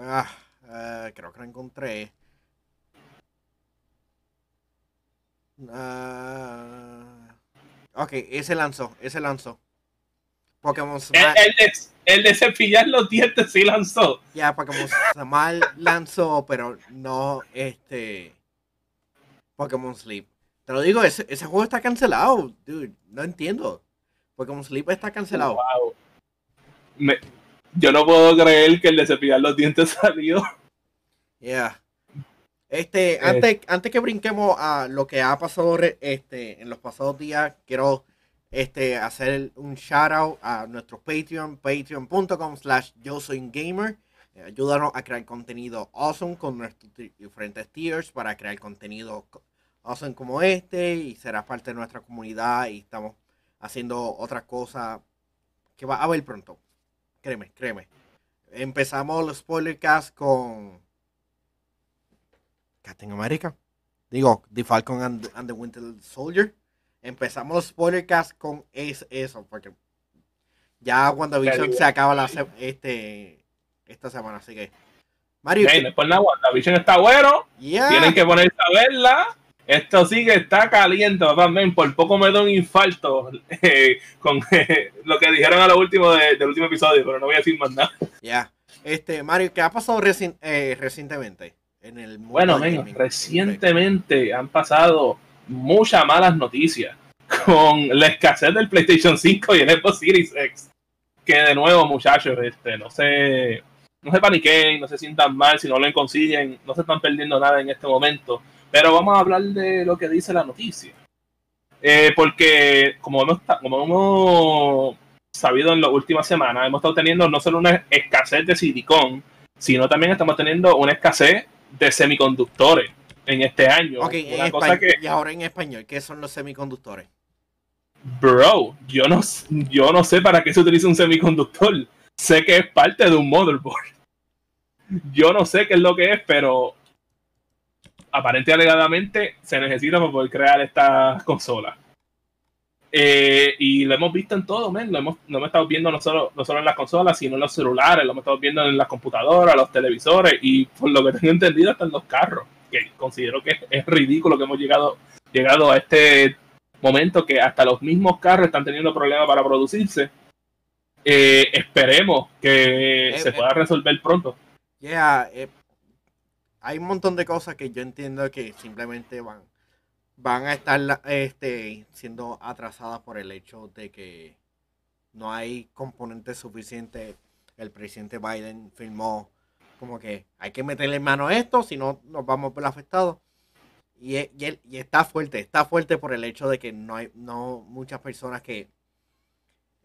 Ah, ah, creo que lo encontré. Ah, ok, ese lanzó, ese lanzó. Pokémon Smile. el de, el de cepillar los dientes sí lanzó. Ya, Pokémon Smile lanzó, pero no este. Pokémon Sleep. Te lo digo, ese, ese juego está cancelado, dude. No entiendo. Pokémon Sleep está cancelado. Wow. Me- yo no puedo creer que el de cepillar los dientes salió. Yeah. Este, antes, antes que brinquemos a lo que ha pasado re- este, en los pasados días, quiero este, hacer un shout out a nuestro Patreon, patreon.com slash yo soy un gamer. Eh, ayúdanos a crear contenido awesome con nuestros di- diferentes tiers para crear contenido co- awesome como este y serás parte de nuestra comunidad y estamos haciendo otras cosas que va a ver pronto. Créeme, créeme. Empezamos los spoilercast con Captain America. Digo, The Falcon and, and the Winter Soldier. Empezamos los spoilercast con es, eso, porque ya WandaVision se acaba la se- este, esta semana, así que. Mario, Hey, no es por nada, WandaVision está bueno. yeah. Tienen que ponerse a verla. Esto sí que está caliente, también. Por poco me da un infarto eh, con eh, lo que dijeron a lo último de- del último episodio, pero no voy a decir más nada. Ya. Este, Mario, ¿qué ha pasado recien- eh, recientemente? En el mundo Bueno, men, gaming? recientemente han pasado muchas malas noticias con la escasez del PlayStation 5 y el Xbox Series X. Que de nuevo, muchachos, este, no se, no se paniquen, no se sientan mal si no lo consiguen, no se están perdiendo nada en este momento. Pero vamos a hablar de lo que dice la noticia. Eh, porque como hemos, como hemos sabido en las últimas semanas, hemos estado teniendo no solo una escasez de silicón, sino también estamos teniendo una escasez de semiconductores en este año. Ok, en español, y ahora en español, ¿qué son los semiconductores? Bro, yo no, yo no sé para qué se utiliza un semiconductor. Sé que es parte de un motherboard. Yo no sé qué es lo que es, pero aparentemente alegadamente se necesita para poder crear esta consola. Eh, y lo hemos visto en todo, men. Lo hemos, lo hemos estado viendo no solo, no solo en las consolas, sino en los celulares, lo hemos estado viendo en las computadoras, los televisores y por lo que tengo entendido hasta en los carros. Que considero que es, ridículo que hemos llegado, llegado a este momento que hasta los mismos carros están teniendo problemas para producirse. Eh, esperemos que eh, se pueda resolver pronto. Ya, hay un montón de cosas que yo entiendo que simplemente van van a estar este, siendo atrasadas por el hecho de que no hay componentes suficientes. El presidente Biden firmó como que hay que meterle mano a esto, si no nos vamos ver afectados. Y, y, y, está fuerte, está fuerte por el hecho de que no hay no muchas personas que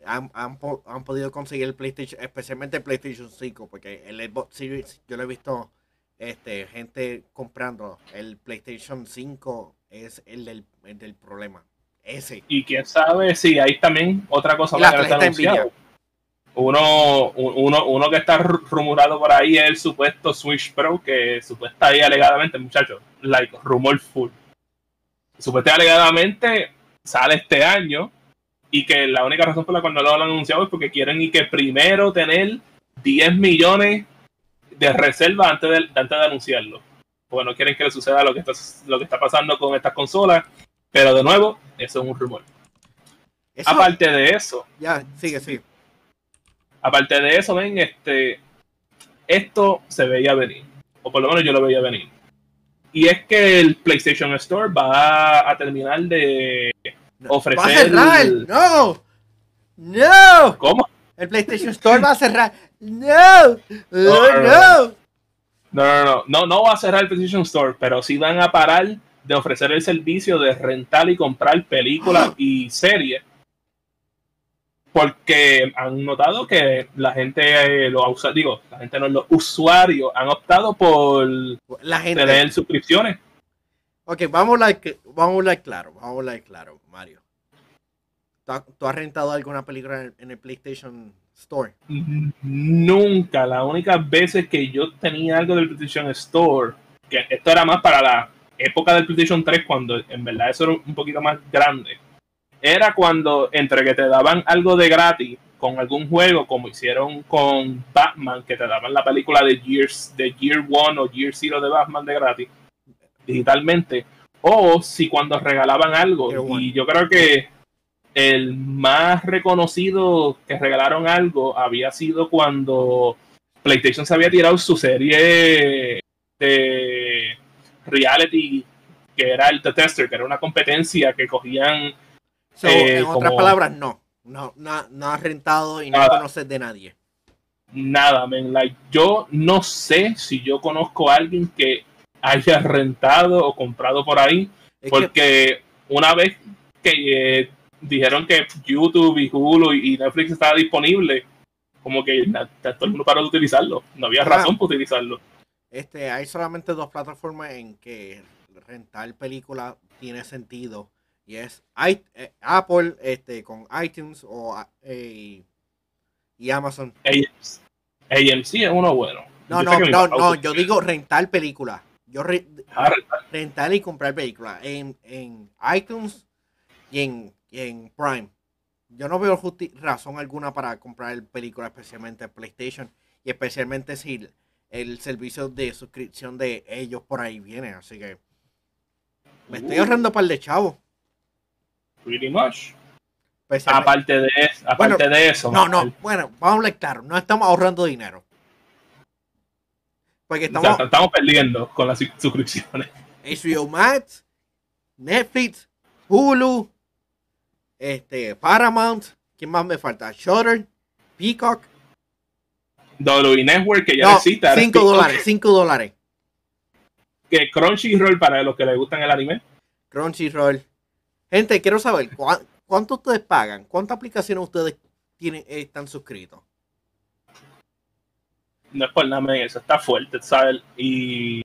han, han, han podido conseguir el PlayStation, especialmente el PlayStation 5, porque el Xbox Series yo lo he visto este, gente comprando el PlayStation 5 es el del, del problema. Ese. Y quién sabe si hay también otra cosa más que está anunciado. Uno, uno, uno que está rumorado por ahí es el supuesto Switch Pro, que supuesta ahí alegadamente, muchachos, like rumor full. Supuestamente alegadamente sale este año y que la única razón por la cual no lo han anunciado es porque quieren y que primero tener 10 millones de reserva antes de, antes de anunciarlo. Porque no quieren que le suceda lo que, está, lo que está pasando con estas consolas. Pero de nuevo, eso es un rumor. Aparte de eso. Ya, sigue, sigue. Aparte de eso, ven, este. Esto se veía venir. O por lo menos yo lo veía venir. Y es que el PlayStation Store va a terminar de ofrecer. ¡Va a cerrar! ¡No! ¡No! ¿Cómo? El PlayStation Store va a cerrar. No, no, no. No, no, no, no, va a cerrar el PlayStation Store, pero sí van a parar de ofrecer el servicio de rentar y comprar películas y series. Porque han notado que la gente, eh, los digo, la gente no, los usuarios han optado por la gente. tener suscripciones. Ok, vamos a vamos a hablar claro, vamos a hablar claro, Mario. ¿Tú has rentado alguna película en el PlayStation Store? Nunca. Las únicas veces que yo tenía algo del PlayStation Store, que esto era más para la época del PlayStation 3, cuando en verdad eso era un poquito más grande, era cuando entre que te daban algo de gratis con algún juego, como hicieron con Batman, que te daban la película de Years, de Year One o Year Zero de Batman de gratis, digitalmente, o si cuando regalaban algo. Y yo creo que el más reconocido que regalaron algo había sido cuando PlayStation se había tirado su serie de reality que era el The Tester, que era una competencia que cogían. Eh, en otras palabras, no. No, no, has rentado y no conoces de nadie. Nada, men. yo no sé si yo conozco a alguien que haya rentado o comprado por ahí, porque una vez que eh, dijeron que YouTube y Hulu y Netflix estaba disponible, como que todo el mundo paró de utilizarlo. No había razón para utilizarlo. Este, hay solamente dos plataformas en que rentar películas tiene sentido. Y es eh, Apple este, con iTunes o eh, y Amazon. AMC es uno bueno. No, no, no, no, yo digo rentar películas. Yo ah, rentar. y comprar películas en, en iTunes y en en Prime. Yo no veo razón alguna para comprar el película, especialmente PlayStation, y especialmente si el, servicio de suscripción de ellos por ahí viene. Así que me estoy uh. ahorrando para el de chavo. Pretty much. Aparte de, eso, aparte de eso. No, no, bueno, vamos a hablar claro, no estamos ahorrando dinero. Porque estamos, estamos perdiendo con las suscripciones. HBO Max, Netflix, Hulu, este, Paramount, ¿quién más me falta? Shutter, Peacock. W Network, que ya no, existe. 5 dólares, 5 dólares. Que Crunchyroll para los que les gustan el anime. Crunchyroll. Gente, quiero saber, ¿cuánto ustedes pagan? ¿Cuántas aplicaciones ustedes tienen, están suscritos? No es por nada, eso está fuerte, ¿sabes? Y.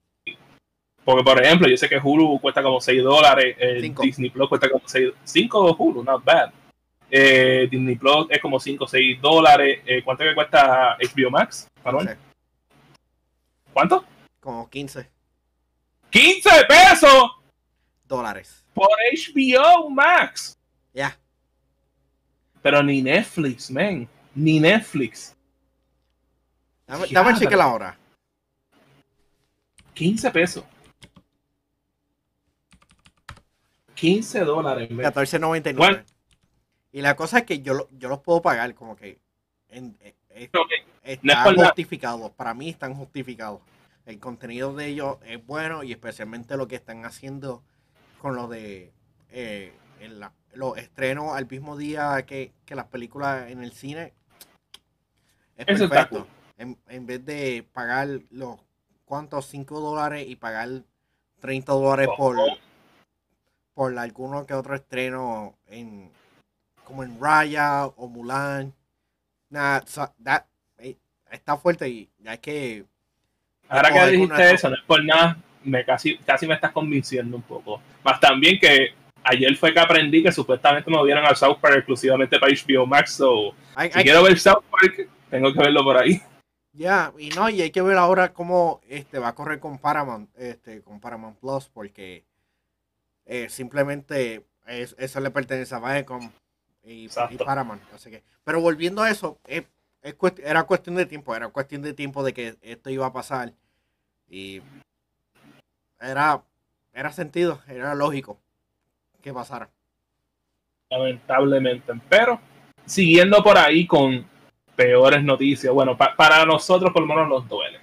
Porque, por ejemplo, yo sé que Hulu cuesta como 6 dólares, Cinco. Disney Plus cuesta como 6 5 Hulu, not bad. Eh, Disney Plus es como 5 o 6 dólares. Eh, ¿Cuánto que cuesta HBO Max? Manuel? ¿Cuánto? como 15 ¡15 pesos dólares. por HBO Max! Ya. Pero ni Netflix, man. Ni Netflix. Dame, dame cheque la hora. 15 pesos. 15 dólares, man. 14.99. Bueno. Y la cosa es que yo, yo los puedo pagar como que en- eh, eh, están No es justificados. Para mí están justificados. El contenido de ellos es bueno y especialmente lo que están haciendo con lo de eh, en la- los estrenos al mismo día que, que las películas en el cine. Es Eso perfecto. En, en vez de pagar los cuantos 5 dólares y pagar 30 dólares por, Oh. Por alguno que otro estreno en como en Raya o Mulan. Nada, so- that- eh, está fuerte y hay que Ahora que dijiste eso, no es por nada, me casi, casi me estás convenciendo un poco. Más también que ayer fue que aprendí que supuestamente me vieron a South Park exclusivamente para HBO Max, so hay, si hay- quiero ver South Park, tengo que verlo por ahí. ya, y no, y hay que ver ahora cómo este va a correr con Paramount, este, con Paramount Plus, porque eh, simplemente es- eso le pertenece a Viacom y, y. Paramount. Así que, pero volviendo a eso, es- es cuest- era cuestión de tiempo, era cuestión de tiempo de que esto iba a pasar. Y era, era sentido, era lógico que pasara. lamentablemente. Pero siguiendo por ahí con peores noticias, bueno, pa- para nosotros por lo menos nos duele.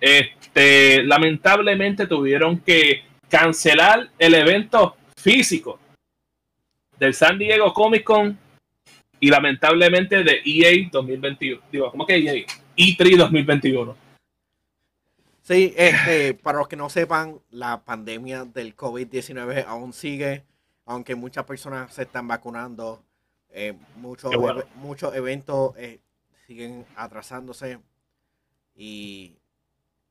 Este, lamentablemente tuvieron que cancelar el evento físico del San Diego Comic Con y lamentablemente de EA 2021. Digo, ¿cómo que EA? E3 2021. Sí, este, para los que no sepan, la pandemia del COVID-19 aún sigue, aunque muchas personas se están vacunando, eh, muchos, bueno. muchos eventos eh, siguen atrasándose y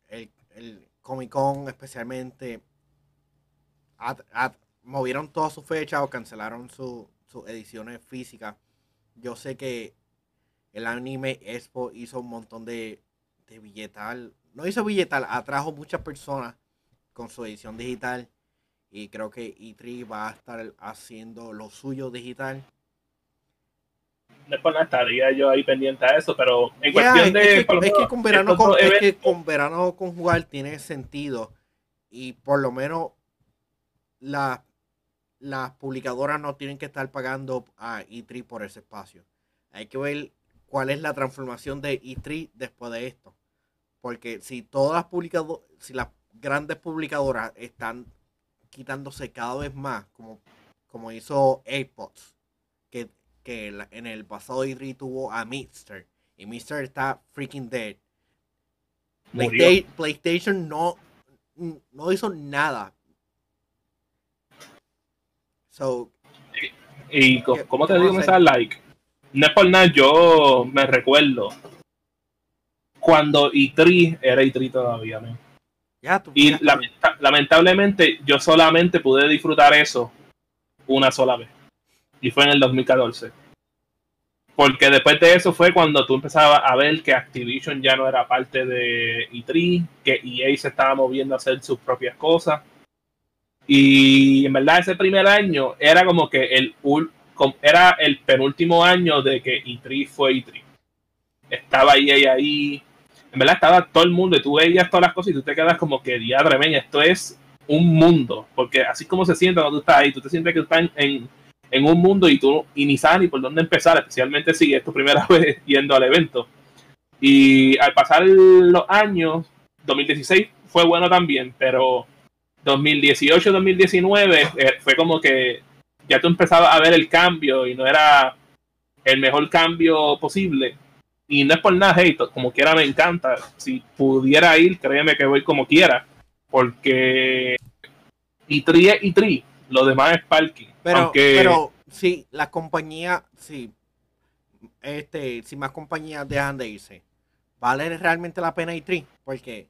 el, el Comic Con especialmente at- at- movieron todas sus fechas o cancelaron su- sus ediciones físicas. Yo sé que el Anime Expo hizo un montón de, de billetal. No hizo billetal, atrajo muchas personas con su edición digital. Y creo que E3 va a estar haciendo lo suyo digital. No es por nada, estaría yo ahí pendiente a eso, pero en Ya, cuestión es, de. que, es que con verano con, es que con verano con jugar tiene sentido. Y por lo menos las las publicadoras no tienen que estar pagando a E3 por ese espacio. Hay que ver cuál es la transformación de E3 después de esto. Porque si todas las publicadoras, si las grandes publicadoras están quitándose cada vez más, como, como hizo AirPods, que, que la- en el pasado E3 tuvo a Mister, y Mister está freaking dead. Murió. PlayStation no, no hizo nada. So, Y co- ¿Qué- como te digo, vamos me a sale like. No es por nada, yo me recuerdo cuando E3 era E3 todavía, man. ya tú. Y ya- lamenta- lamentablemente yo solamente pude disfrutar eso una sola vez. Y fue en el 2014. Porque después de eso fue cuando tú empezabas a ver que Activision ya no era parte de E3, que EA se estaba moviendo a hacer sus propias cosas. Y en verdad ese primer año era como que el era el penúltimo año de que E3 fue E3. Estaba EA ahí, en verdad estaba todo el mundo y tú veías todas las cosas y tú te quedas como que diadre, men, esto es un mundo, porque así como se siente cuando tú estás ahí, tú te sientes que estás en, en un mundo y tú y ni sabes ni por dónde empezar, especialmente si es tu primera vez yendo al evento. Y al pasar los años, 2016 fue bueno también, pero 2018-2019 eh, fue como que ya tú empezabas a ver el cambio y no era el mejor cambio posible. Y no es por nada, hey, como quiera me encanta. Si pudiera ir, créeme que voy como quiera. Porque E3 es E3, lo demás es parking. Pero, Aunque pero sí, la compañía, sí, este, si más compañías dejan de irse, ¿vale realmente la pena E3? Porque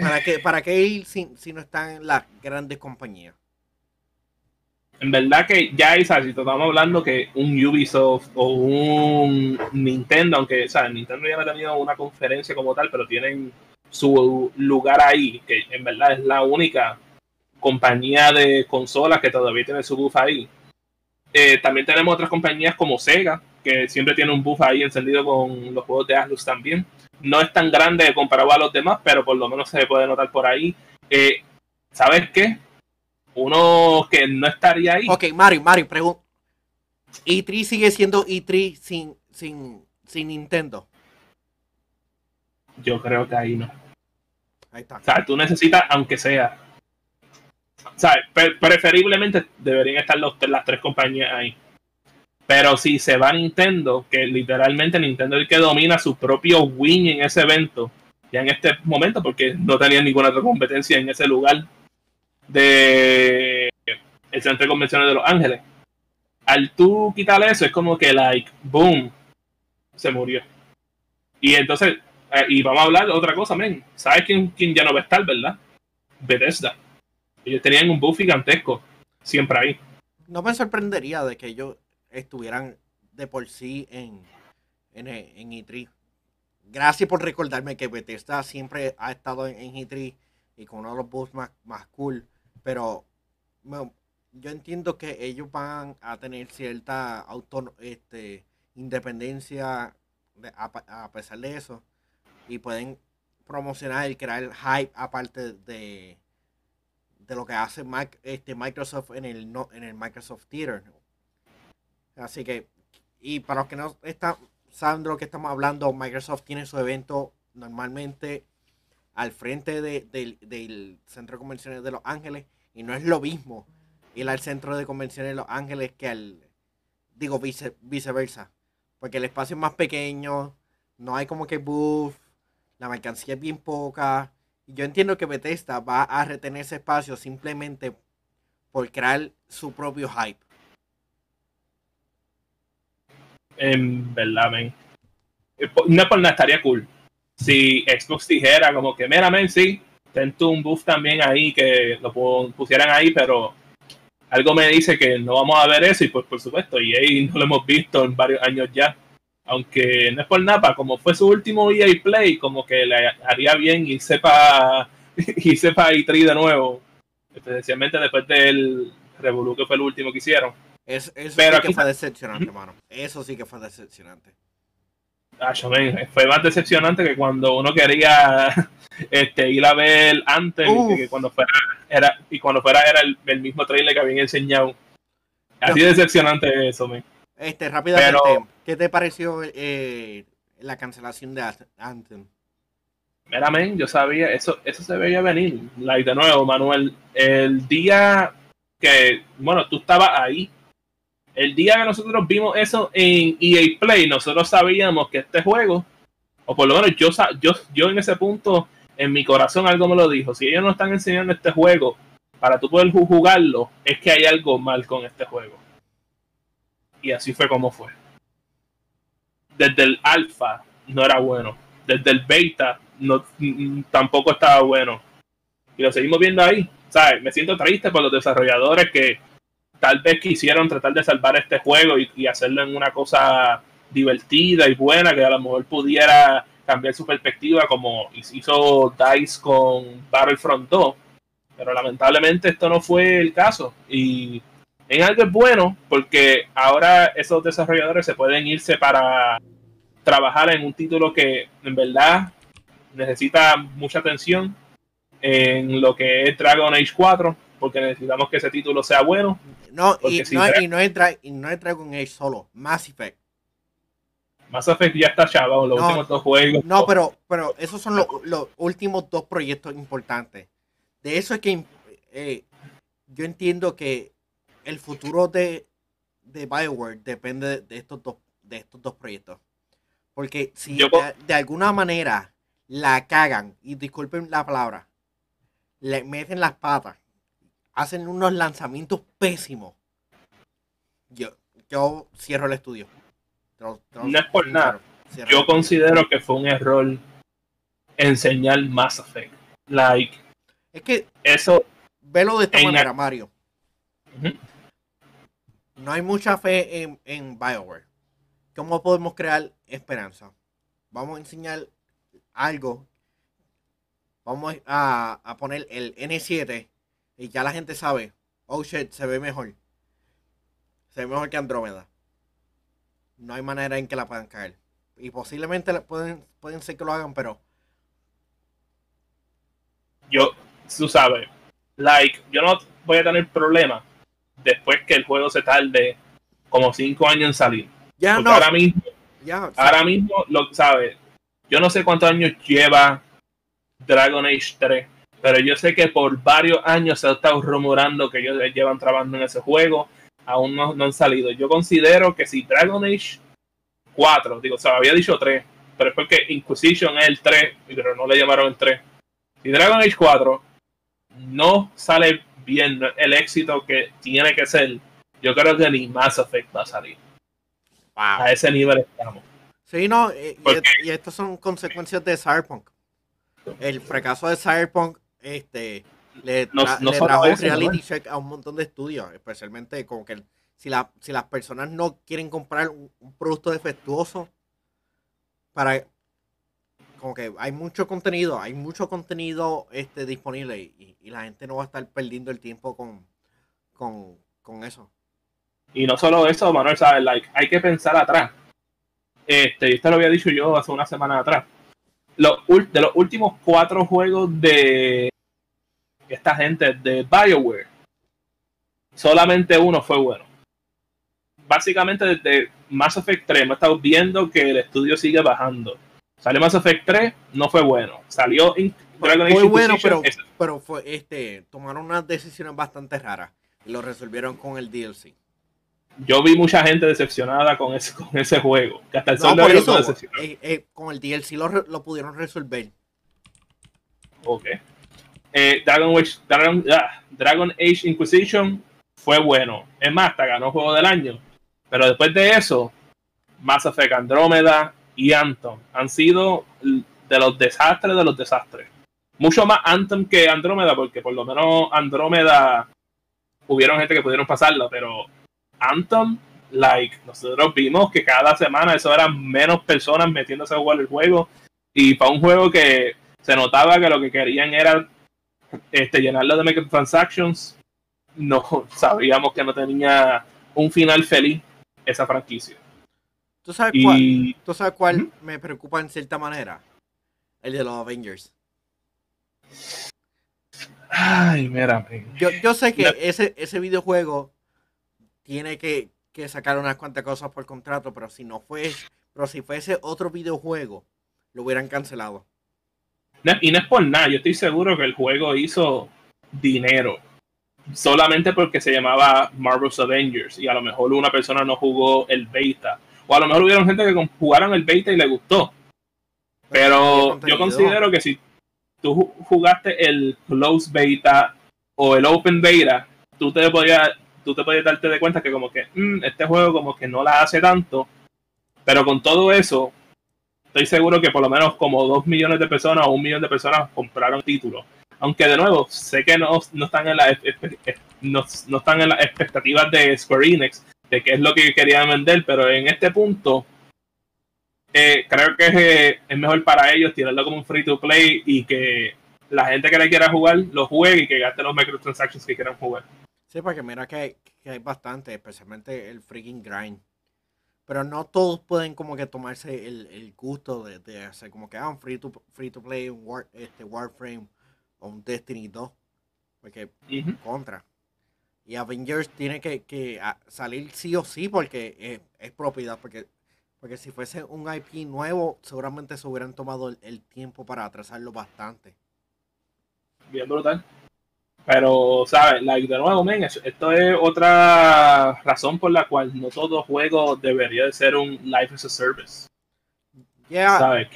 ¿para qué, para qué ir si, si no están las grandes compañías? En verdad que ya es así, estamos hablando que un Ubisoft o un Nintendo, aunque o Nintendo ya no ha tenido una conferencia como tal, pero tienen su lugar ahí, que en verdad es la única compañía de consolas que todavía tiene su buff ahí. Eh, también tenemos otras compañías como Sega, que siempre tiene un buff ahí encendido con los juegos de Atlus también. No es tan grande comparado a los demás, pero por lo menos se puede notar por ahí. Eh, ¿Sabes qué? uno que no estaría ahí. Ok, Mario, Mario, pregunta. ¿E3 sigue siendo E3 sin, sin, sin Nintendo? Yo creo que ahí no. Ahí está. O sea, tú necesitas, aunque sea. O sea, preferiblemente deberían estar los, las tres compañías ahí. Pero si se va Nintendo, que literalmente Nintendo es el que domina su propio win en ese evento, ya en este momento, porque no tenía ninguna otra competencia en ese lugar de el centro de convenciones de Los Ángeles. Al tú quitarle eso, es como que, like, boom, se murió. Y entonces, eh, y vamos a hablar de otra cosa, men. ¿Sabes quién, quién ya no va a estar, verdad? Bethesda. Ellos tenían un buff gigantesco, siempre ahí. No me sorprendería de que ellos estuvieran de por sí en, en, en E3. Gracias por recordarme que Bethesda siempre ha estado en, en E3 y con uno de los buffs más, más cool pero yo entiendo que ellos van a tener cierta auto, este, independencia a, pesar de eso y pueden promocionar y crear hype aparte de, de lo que hace este, Microsoft en el, no, en el Microsoft Theater. Así que, y para los que no están saben de lo que estamos hablando, Microsoft tiene su evento normalmente al frente del centro de convenciones de Los Ángeles y no es lo mismo ir al centro de convenciones de Los Ángeles que al, digo, viceversa, porque el espacio es más pequeño, no hay como que booth, la mercancía es bien poca. Y yo entiendo que Bethesda va a retener ese espacio simplemente por crear su propio hype. En verdad, men. Eh, no por nada estaría cool si Xbox dijera como que, mira, men, sí, ten un buff también ahí que lo pusieran ahí, pero algo me dice que no vamos a ver eso y pues por supuesto, EA no lo hemos visto en varios años ya. Aunque no es por nada, como fue su último EA Play, como que le haría bien y sepa y sepa E3 de nuevo. Especialmente después del Revolu que fue el último que hicieron. Eso Pero sí que fue decepcionante, hermano. Eso sí que fue decepcionante fue más decepcionante que cuando uno quería este, ir a ver antes y que cuando fuera era y cuando fuera era el, mismo trailer que habían enseñado. Así decepcionante eso, men. Este, rápidamente, ¿qué te pareció eh, la cancelación de Anthem? Mira, men, yo sabía, eso, eso se veía venir. Like, de nuevo, Manuel, el día que, bueno, tú estabas ahí el día que nosotros vimos eso en EA Play, nosotros sabíamos que este juego, o por lo menos yo, yo, yo en ese punto, en mi corazón algo me lo dijo, si ellos no están enseñando este juego para tú poder jugarlo, es que hay algo mal con este juego. Y así fue como fue. Desde el alfa no era bueno. Desde el beta no, tampoco estaba bueno. Y lo seguimos viendo ahí. ¿Sabes? Me siento triste por los desarrolladores que tal vez quisieron tratar de salvar este juego y, hacerlo en una cosa divertida y buena que a lo mejor pudiera cambiar su perspectiva como hizo DICE con Battlefront 2. Pero lamentablemente esto no fue el caso. Y en algo es bueno porque ahora esos desarrolladores se pueden irse para trabajar en un título que en verdad necesita mucha atención en lo que es Dragon Age 4 porque necesitamos que ese título sea bueno. No, y, no, entra, y no entra con Age solo, Mass Effect. Mass Effect ya está chavado, los últimos dos juegos. No, pero, pero esos son los, últimos dos proyectos importantes. De eso es que eh, yo entiendo que el futuro de, de Bioware depende de estos dos, de estos dos proyectos. Porque si de, alguna manera la cagan, y disculpen la palabra, le meten las patas hacen unos lanzamientos pésimos. Yo, yo cierro el estudio. no es por nada. Yo considero que fue un error enseñar Mass Effect. Like. Es que. Eso. Velo de esta manera, Mario. No hay mucha fe en, en Bioware. ¿Cómo podemos crear esperanza? Vamos a enseñar algo. Vamos a, a poner el N7 y ya la gente sabe. Oh shit, se ve mejor. Se ve mejor que Andrómeda. No hay manera en que la puedan caer. Y posiblemente pueden, pueden ser que lo hagan, pero yo, tú sabes, like, yo no voy a tener problema después que el juego se tarde como cinco años en salir. Ya no. Ahora mismo, ahora mismo, lo sabes, yo no sé cuántos años lleva Dragon Age 3, pero yo sé que por varios años se ha estado rumorando que ellos llevan trabajando en ese juego, aún no, han salido. Yo considero que si Dragon Age 4, digo, o sea, había dicho 3, pero es porque Inquisition es el 3, pero no le llamaron el 3 si Dragon Age 4 no sale bien el éxito que tiene que ser, yo creo que ni Mass Effect va a salir. A ese nivel estamos. Sí, no, y, y, estas son consecuencias de Cyberpunk. El fracaso de Cyberpunk este, le, trajo un reality check a un montón de estudios, especialmente como que si, la, si las personas no quieren comprar un producto defectuoso para, como que hay mucho contenido, hay mucho contenido este, disponible y, la gente no va a estar perdiendo el tiempo con, con, eso. Y no solo eso, Manuel, ¿sabes? Like, hay que pensar atrás. Este, esto lo había dicho yo hace una semana atrás. de los últimos cuatro juegos de esta gente de BioWare, solamente uno fue bueno. Básicamente desde Mass Effect 3 hemos estado viendo que el estudio sigue bajando Salió Mass Effect 3, no fue bueno. Salió Dragon Age bueno, pero, pero fue, este, tomaron unas decisiones bastante raras y lo resolvieron con el DLC. Yo vi mucha gente decepcionada con ese, con ese juego. Que hasta el de eso, eh, eh, con el DLC lo, lo, pudieron resolver. Ok. Eh, Dragon, Age, Dragon, ah, Dragon Age Inquisition fue bueno. Es más, hasta ganó juego del año. Pero después de eso, Mass Effect Andrómeda, y Anthem han sido de los desastres de los desastres. Mucho más Anthem que Andrómeda, porque por lo menos Andrómeda hubieron gente que pudieron pasarla, pero Anthem, like, nosotros vimos que cada semana eso eran menos personas metiéndose a jugar el juego. Y para un juego que se notaba que lo que querían era este, llenarlo de microtransactions, no sabíamos que no tenía un final feliz esa franquicia. ¿Tú sabes cuál, ¿tú sabes cuál me preocupa en cierta manera? El de los Avengers. Ay, mira. Yo, yo sé que ese, ese videojuego tiene que, que, sacar unas cuantas cosas por contrato, pero si no fue, pero si fuese otro videojuego, lo hubieran cancelado. Y no es por nada, yo estoy seguro que el juego hizo dinero. Solamente porque se llamaba Marvel's Avengers y a lo mejor una persona no jugó el beta o a lo mejor hubieron gente que jugaron el beta y le gustó. Pero yo considero que si tú jugaste el close beta o el open beta, tú te podías, tú te podías darte de cuenta que como que mm, este juego como que no la hace tanto. Pero con todo eso, estoy seguro que por lo menos como dos millones de personas o un millón de personas compraron títulos. Aunque de nuevo, sé que no, están en la, no, no están en las expectativas de Square Enix, de qué es lo que querían vender, pero en este punto eh, creo que es, mejor para ellos tirarlo como un free to play y que la gente que le quiera jugar lo juegue y que gaste los microtransactions que quieran jugar. Sí, porque mira que hay, que hay bastante, especialmente el freaking grind. Pero no todos pueden como que tomarse el, gusto de, hacer como que ah, un free to, free to play, un War, este, Warframe o un Destiny 2. Porque contra. Y Avengers tiene que, ah, salir sí o sí porque es, propiedad. Porque, porque si fuese un IP nuevo, seguramente se hubieran tomado el, tiempo para atrasarlo bastante. Bien brutal. Pero, ¿sabes? Like, de nuevo, men, esto es otra razón por la cual no todo juego debería de ser un Life as a Service. ¿Sabes?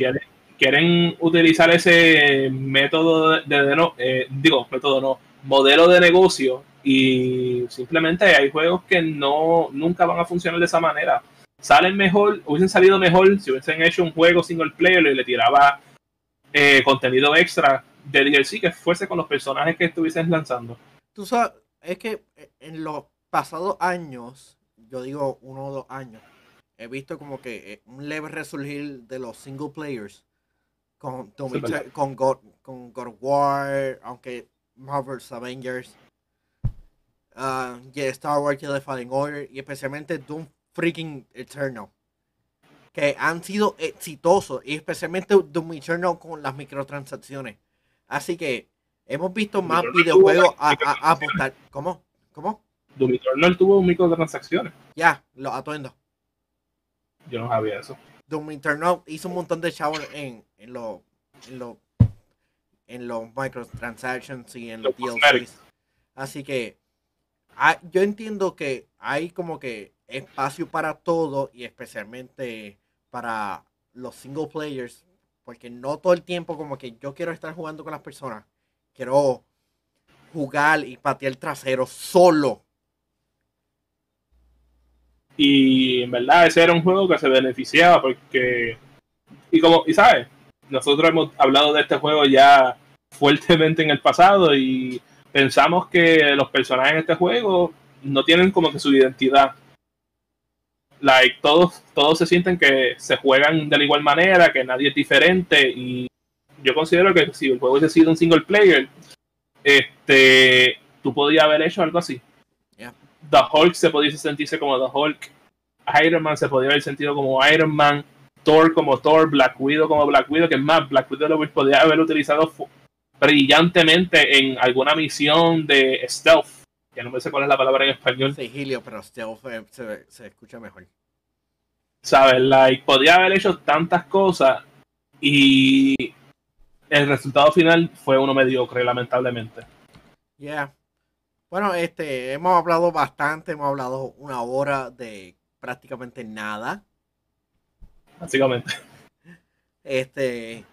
Quieren, utilizar ese método de, no, eh, digo, método no, modelo de negocio y simplemente hay juegos que no nunca van a funcionar de esa manera. Salen mejor, hubiesen salido mejor si hubiesen hecho un juego single player y le tiraba eh, contenido extra de DLC que fuese con los personajes que estuviesen lanzando. Tú sabes, es que en los pasados años, yo digo uno o dos años, he visto como que eh, un leve resurgir de los single players con, con, God, con God War, aunque Marvel's Avengers, uh, Star Wars Jedi Fallen Order y especialmente Doom Freaking Eternal. Que han sido exitosos y especialmente Doom Eternal con las microtransacciones. Así que hemos visto más videojuegos a, apostar. ¿Cómo? ¿Cómo? Doom Eternal tuvo microtransacciones. Ya, lo atuendo. Yo no sabía eso. Doom Eternal hizo un montón de chavos en, en los en los en los microtransactions y en los, DLCs. Así que ah, yo entiendo que hay como que espacio para todo y especialmente para los single players, porque no todo el tiempo como que yo quiero estar jugando con las personas, quiero jugar y patear el trasero solo. Y en verdad ese era un juego que se beneficiaba porque y como y sabes, nosotros hemos hablado de este juego ya fuertemente en el pasado y pensamos que los personajes en este juego no tienen como que su identidad. Like, todos, todos se sienten que se juegan de la igual manera, que nadie es diferente y yo considero que si el juego hubiese sido un single player, este, tú podías haber hecho algo así. The Hulk se podía sentirse como The Hulk, Iron Man se podía haber sentido como Iron Man, Thor como Thor, Black Widow como Black Widow, que es más, Black Widow lo podía haber utilizado brillantemente en alguna misión de stealth. Que no me sé cuál es la palabra en español. Sigilio, pero stealth se, se escucha mejor. ¿Sabes? Like, podía haber hecho tantas cosas y el resultado final fue uno mediocre, lamentablemente. Yeah. Bueno, este, hemos hablado bastante, hemos hablado una hora de prácticamente nada básicamente. Este.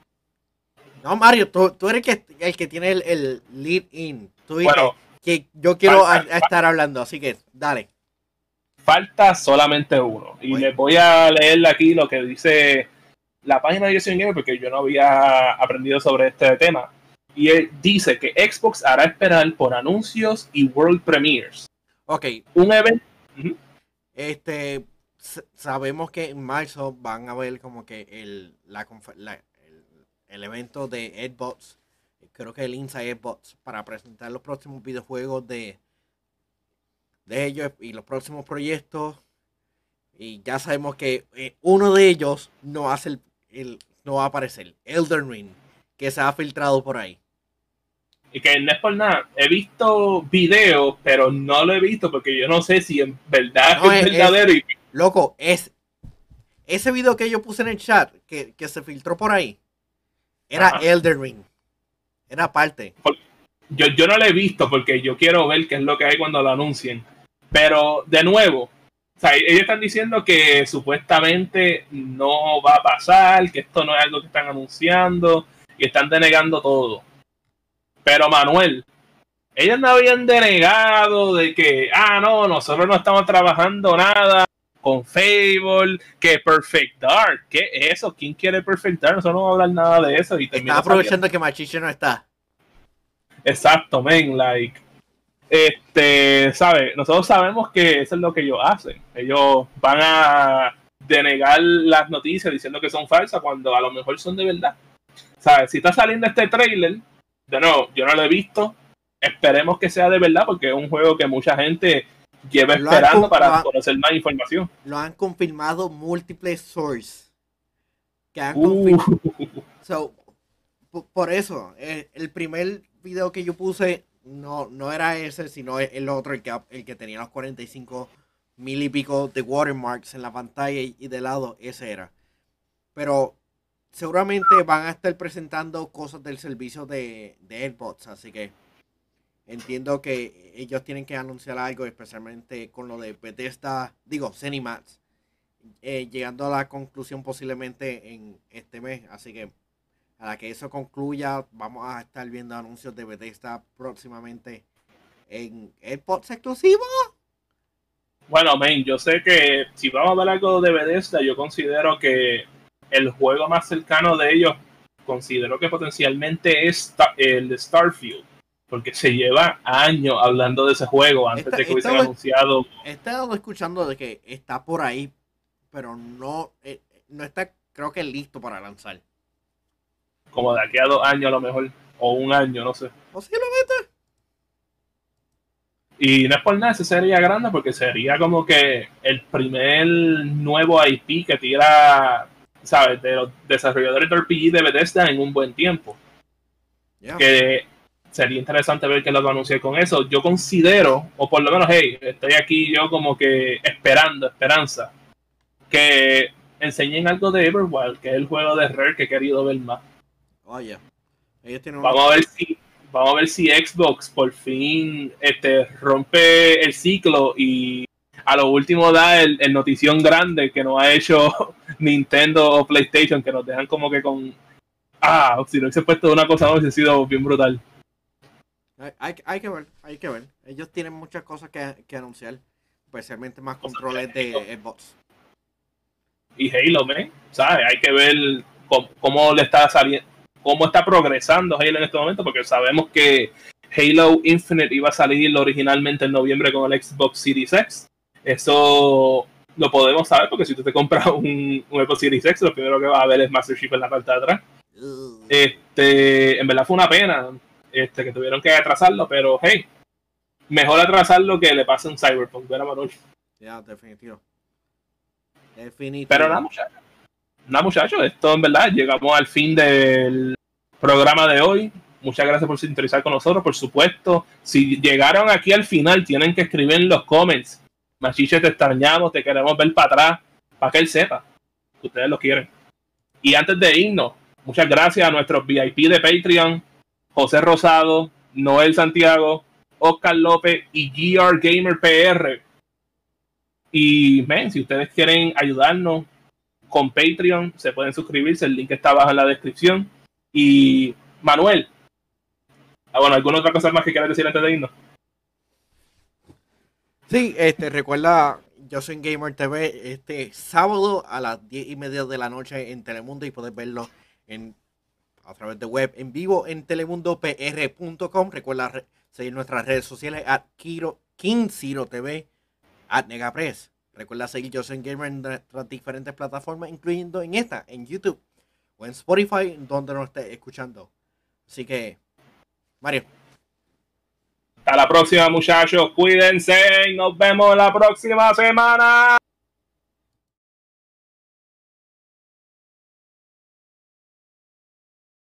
No, Mario, tú, eres el que, tiene el, lead in. Tú bueno, que yo quiero estar hablando, así que dale. Falta solamente uno. Y les voy a leer aquí lo que dice la página de Jason Gamer porque yo no había aprendido sobre este tema. Y él dice que Xbox hará esperar por anuncios y World Premiers. Ok. Un evento. Este, sabemos que en marzo van a ver como que el, el, evento de Edbots, creo que el Inside Edbots, para presentar los próximos videojuegos de, de ellos y los próximos proyectos. Y ya sabemos que eh, uno de ellos no hace el, no va a aparecer, Elden Ring, que se ha filtrado por ahí. Y que no es por nada, he visto videos, pero no lo he visto porque yo no sé si en verdad es, verdadero. y Loco, es ese video que yo puse en el chat, que, se filtró por ahí, era Elder Ring. Era parte. Yo, yo no lo he visto porque yo quiero ver qué es lo que hay cuando lo anuncien. Pero, de nuevo, ellos están diciendo que supuestamente no va a pasar, que esto no es algo que están anunciando, y están denegando todo. Pero, Manuel, ellos no habían denegado de que, ah, no, nosotros no estamos trabajando nada con Fable, que Perfect Dark. ¿Qué es eso? ¿Quién quiere Perfect Dark? Nosotros no vamos a hablar nada de eso. Y está aprovechando que Machiche no está. Exacto, men, like. Este, ¿sabe? Nosotros sabemos que eso es lo que ellos hacen. Ellos van a denegar las noticias diciendo que son falsas cuando a lo mejor son de verdad. ¿Sabes? Si está saliendo este trailer, de nuevo, yo no lo he visto. Esperemos que sea de verdad porque es un juego que mucha gente lleva esperando para conocer más información. Lo han confirmado múltiples sources. Que han uh. por eso, eh, el, primer video que yo puse no, no era ese, sino el otro, el que, el que tenía los 45 mil y pico de watermarks en la pantalla y, de lado, ese era. Pero seguramente van a estar presentando cosas del servicio de, de AirPods, así que Entiendo que ellos tienen que anunciar algo, especialmente con lo de Bethesda, digo, Cinemats, eh, llegando a la conclusión posiblemente en este mes. Así que a la que eso concluya, vamos a estar viendo anuncios de Bethesda próximamente en AirPods exclusivo. Bueno, main, yo sé que si vamos a ver algo de Bethesda, yo considero que el juego más cercano de ellos, considero que potencialmente es el de Starfield. Porque se lleva años hablando de ese juego antes de que hubiesen anunciado. He estado escuchando de que está por ahí, pero no, eh, no está, creo que listo para lanzar. Como de aquí a dos años a lo mejor, o un año, no sé. Posiblemente. Y no es por nada, ese sería grande porque sería como que el primer nuevo IP que tira, ¿sabes? De los desarrolladores de RPG de Bethesda en un buen tiempo. Que sería interesante ver que lo va a anunciar con eso. Yo considero, o por lo menos, hey, estoy aquí yo como que esperando, esperanza, que enseñen algo de Everwild, que es el juego de Rare que he querido ver más. Oye, vamos a ver si vamos a ver si Xbox por fin este, rompe el ciclo y a lo último da el, notición grande que no ha hecho Nintendo o PlayStation, que nos dejan como que con. Ah, si no hubiese puesto una cosa, no hubiese sido bien brutal. Hay, hay, que ver, hay que ver. Ellos tienen muchas cosas que, que anunciar, especialmente más controles de Xbox. Y Halo, ¿me? ¿sabes? Hay que ver cómo, cómo le está saliendo cómo está progresando Halo en este momento, porque sabemos que Halo Infinite iba a salir originalmente en noviembre con el Xbox Series X. Eso lo podemos saber porque si tú te compras un, Xbox Series X, lo primero que vas a ver es Master Chief en la parte de atrás. Este, en verdad fue una pena este, que tuvieron que atrasarlo, pero hey, mejor atrasarlo que le pase un Cyberpunk, ¿verdad, Manuel? Ya, definitivo. Definitivo. Pero nada, muchachos nada muchachos, esto en verdad, llegamos al fin del programa de hoy. Muchas gracias por sintonizar con nosotros, por supuesto. Si llegaron aquí al final, tienen que escribir en los comments. Machiche, te extrañamos, te queremos ver para atrás, para que él sepa que ustedes lo quieren. Y antes de irnos, muchas gracias a nuestros VIP de Patreon, José Rosado, Noel Santiago, Oscar López y GR Gamer PR. Y, ven, si ustedes quieren ayudarnos con Patreon. Se pueden suscribirse, el link está abajo en la descripción. Y Manuel, ah, bueno, ¿alguna otra cosa más que quieras decir antes de irnos? Sí, este, recuerda, yo soy Gamer TV este sábado a las 10 y media de la noche en Telemundo y puedes verlo en, a través de web en vivo en telemundopr.com. Recuerda seguir nuestras redes sociales a Kiro, TV, at Negapress. Recuerda seguir Soy Gamer en nuestras diferentes plataformas, incluyendo en esta, en YouTube o en Spotify, donde nos esté escuchando. Así que, Mario. Hasta la próxima, muchachos. Cuídense. Nos vemos la próxima semana.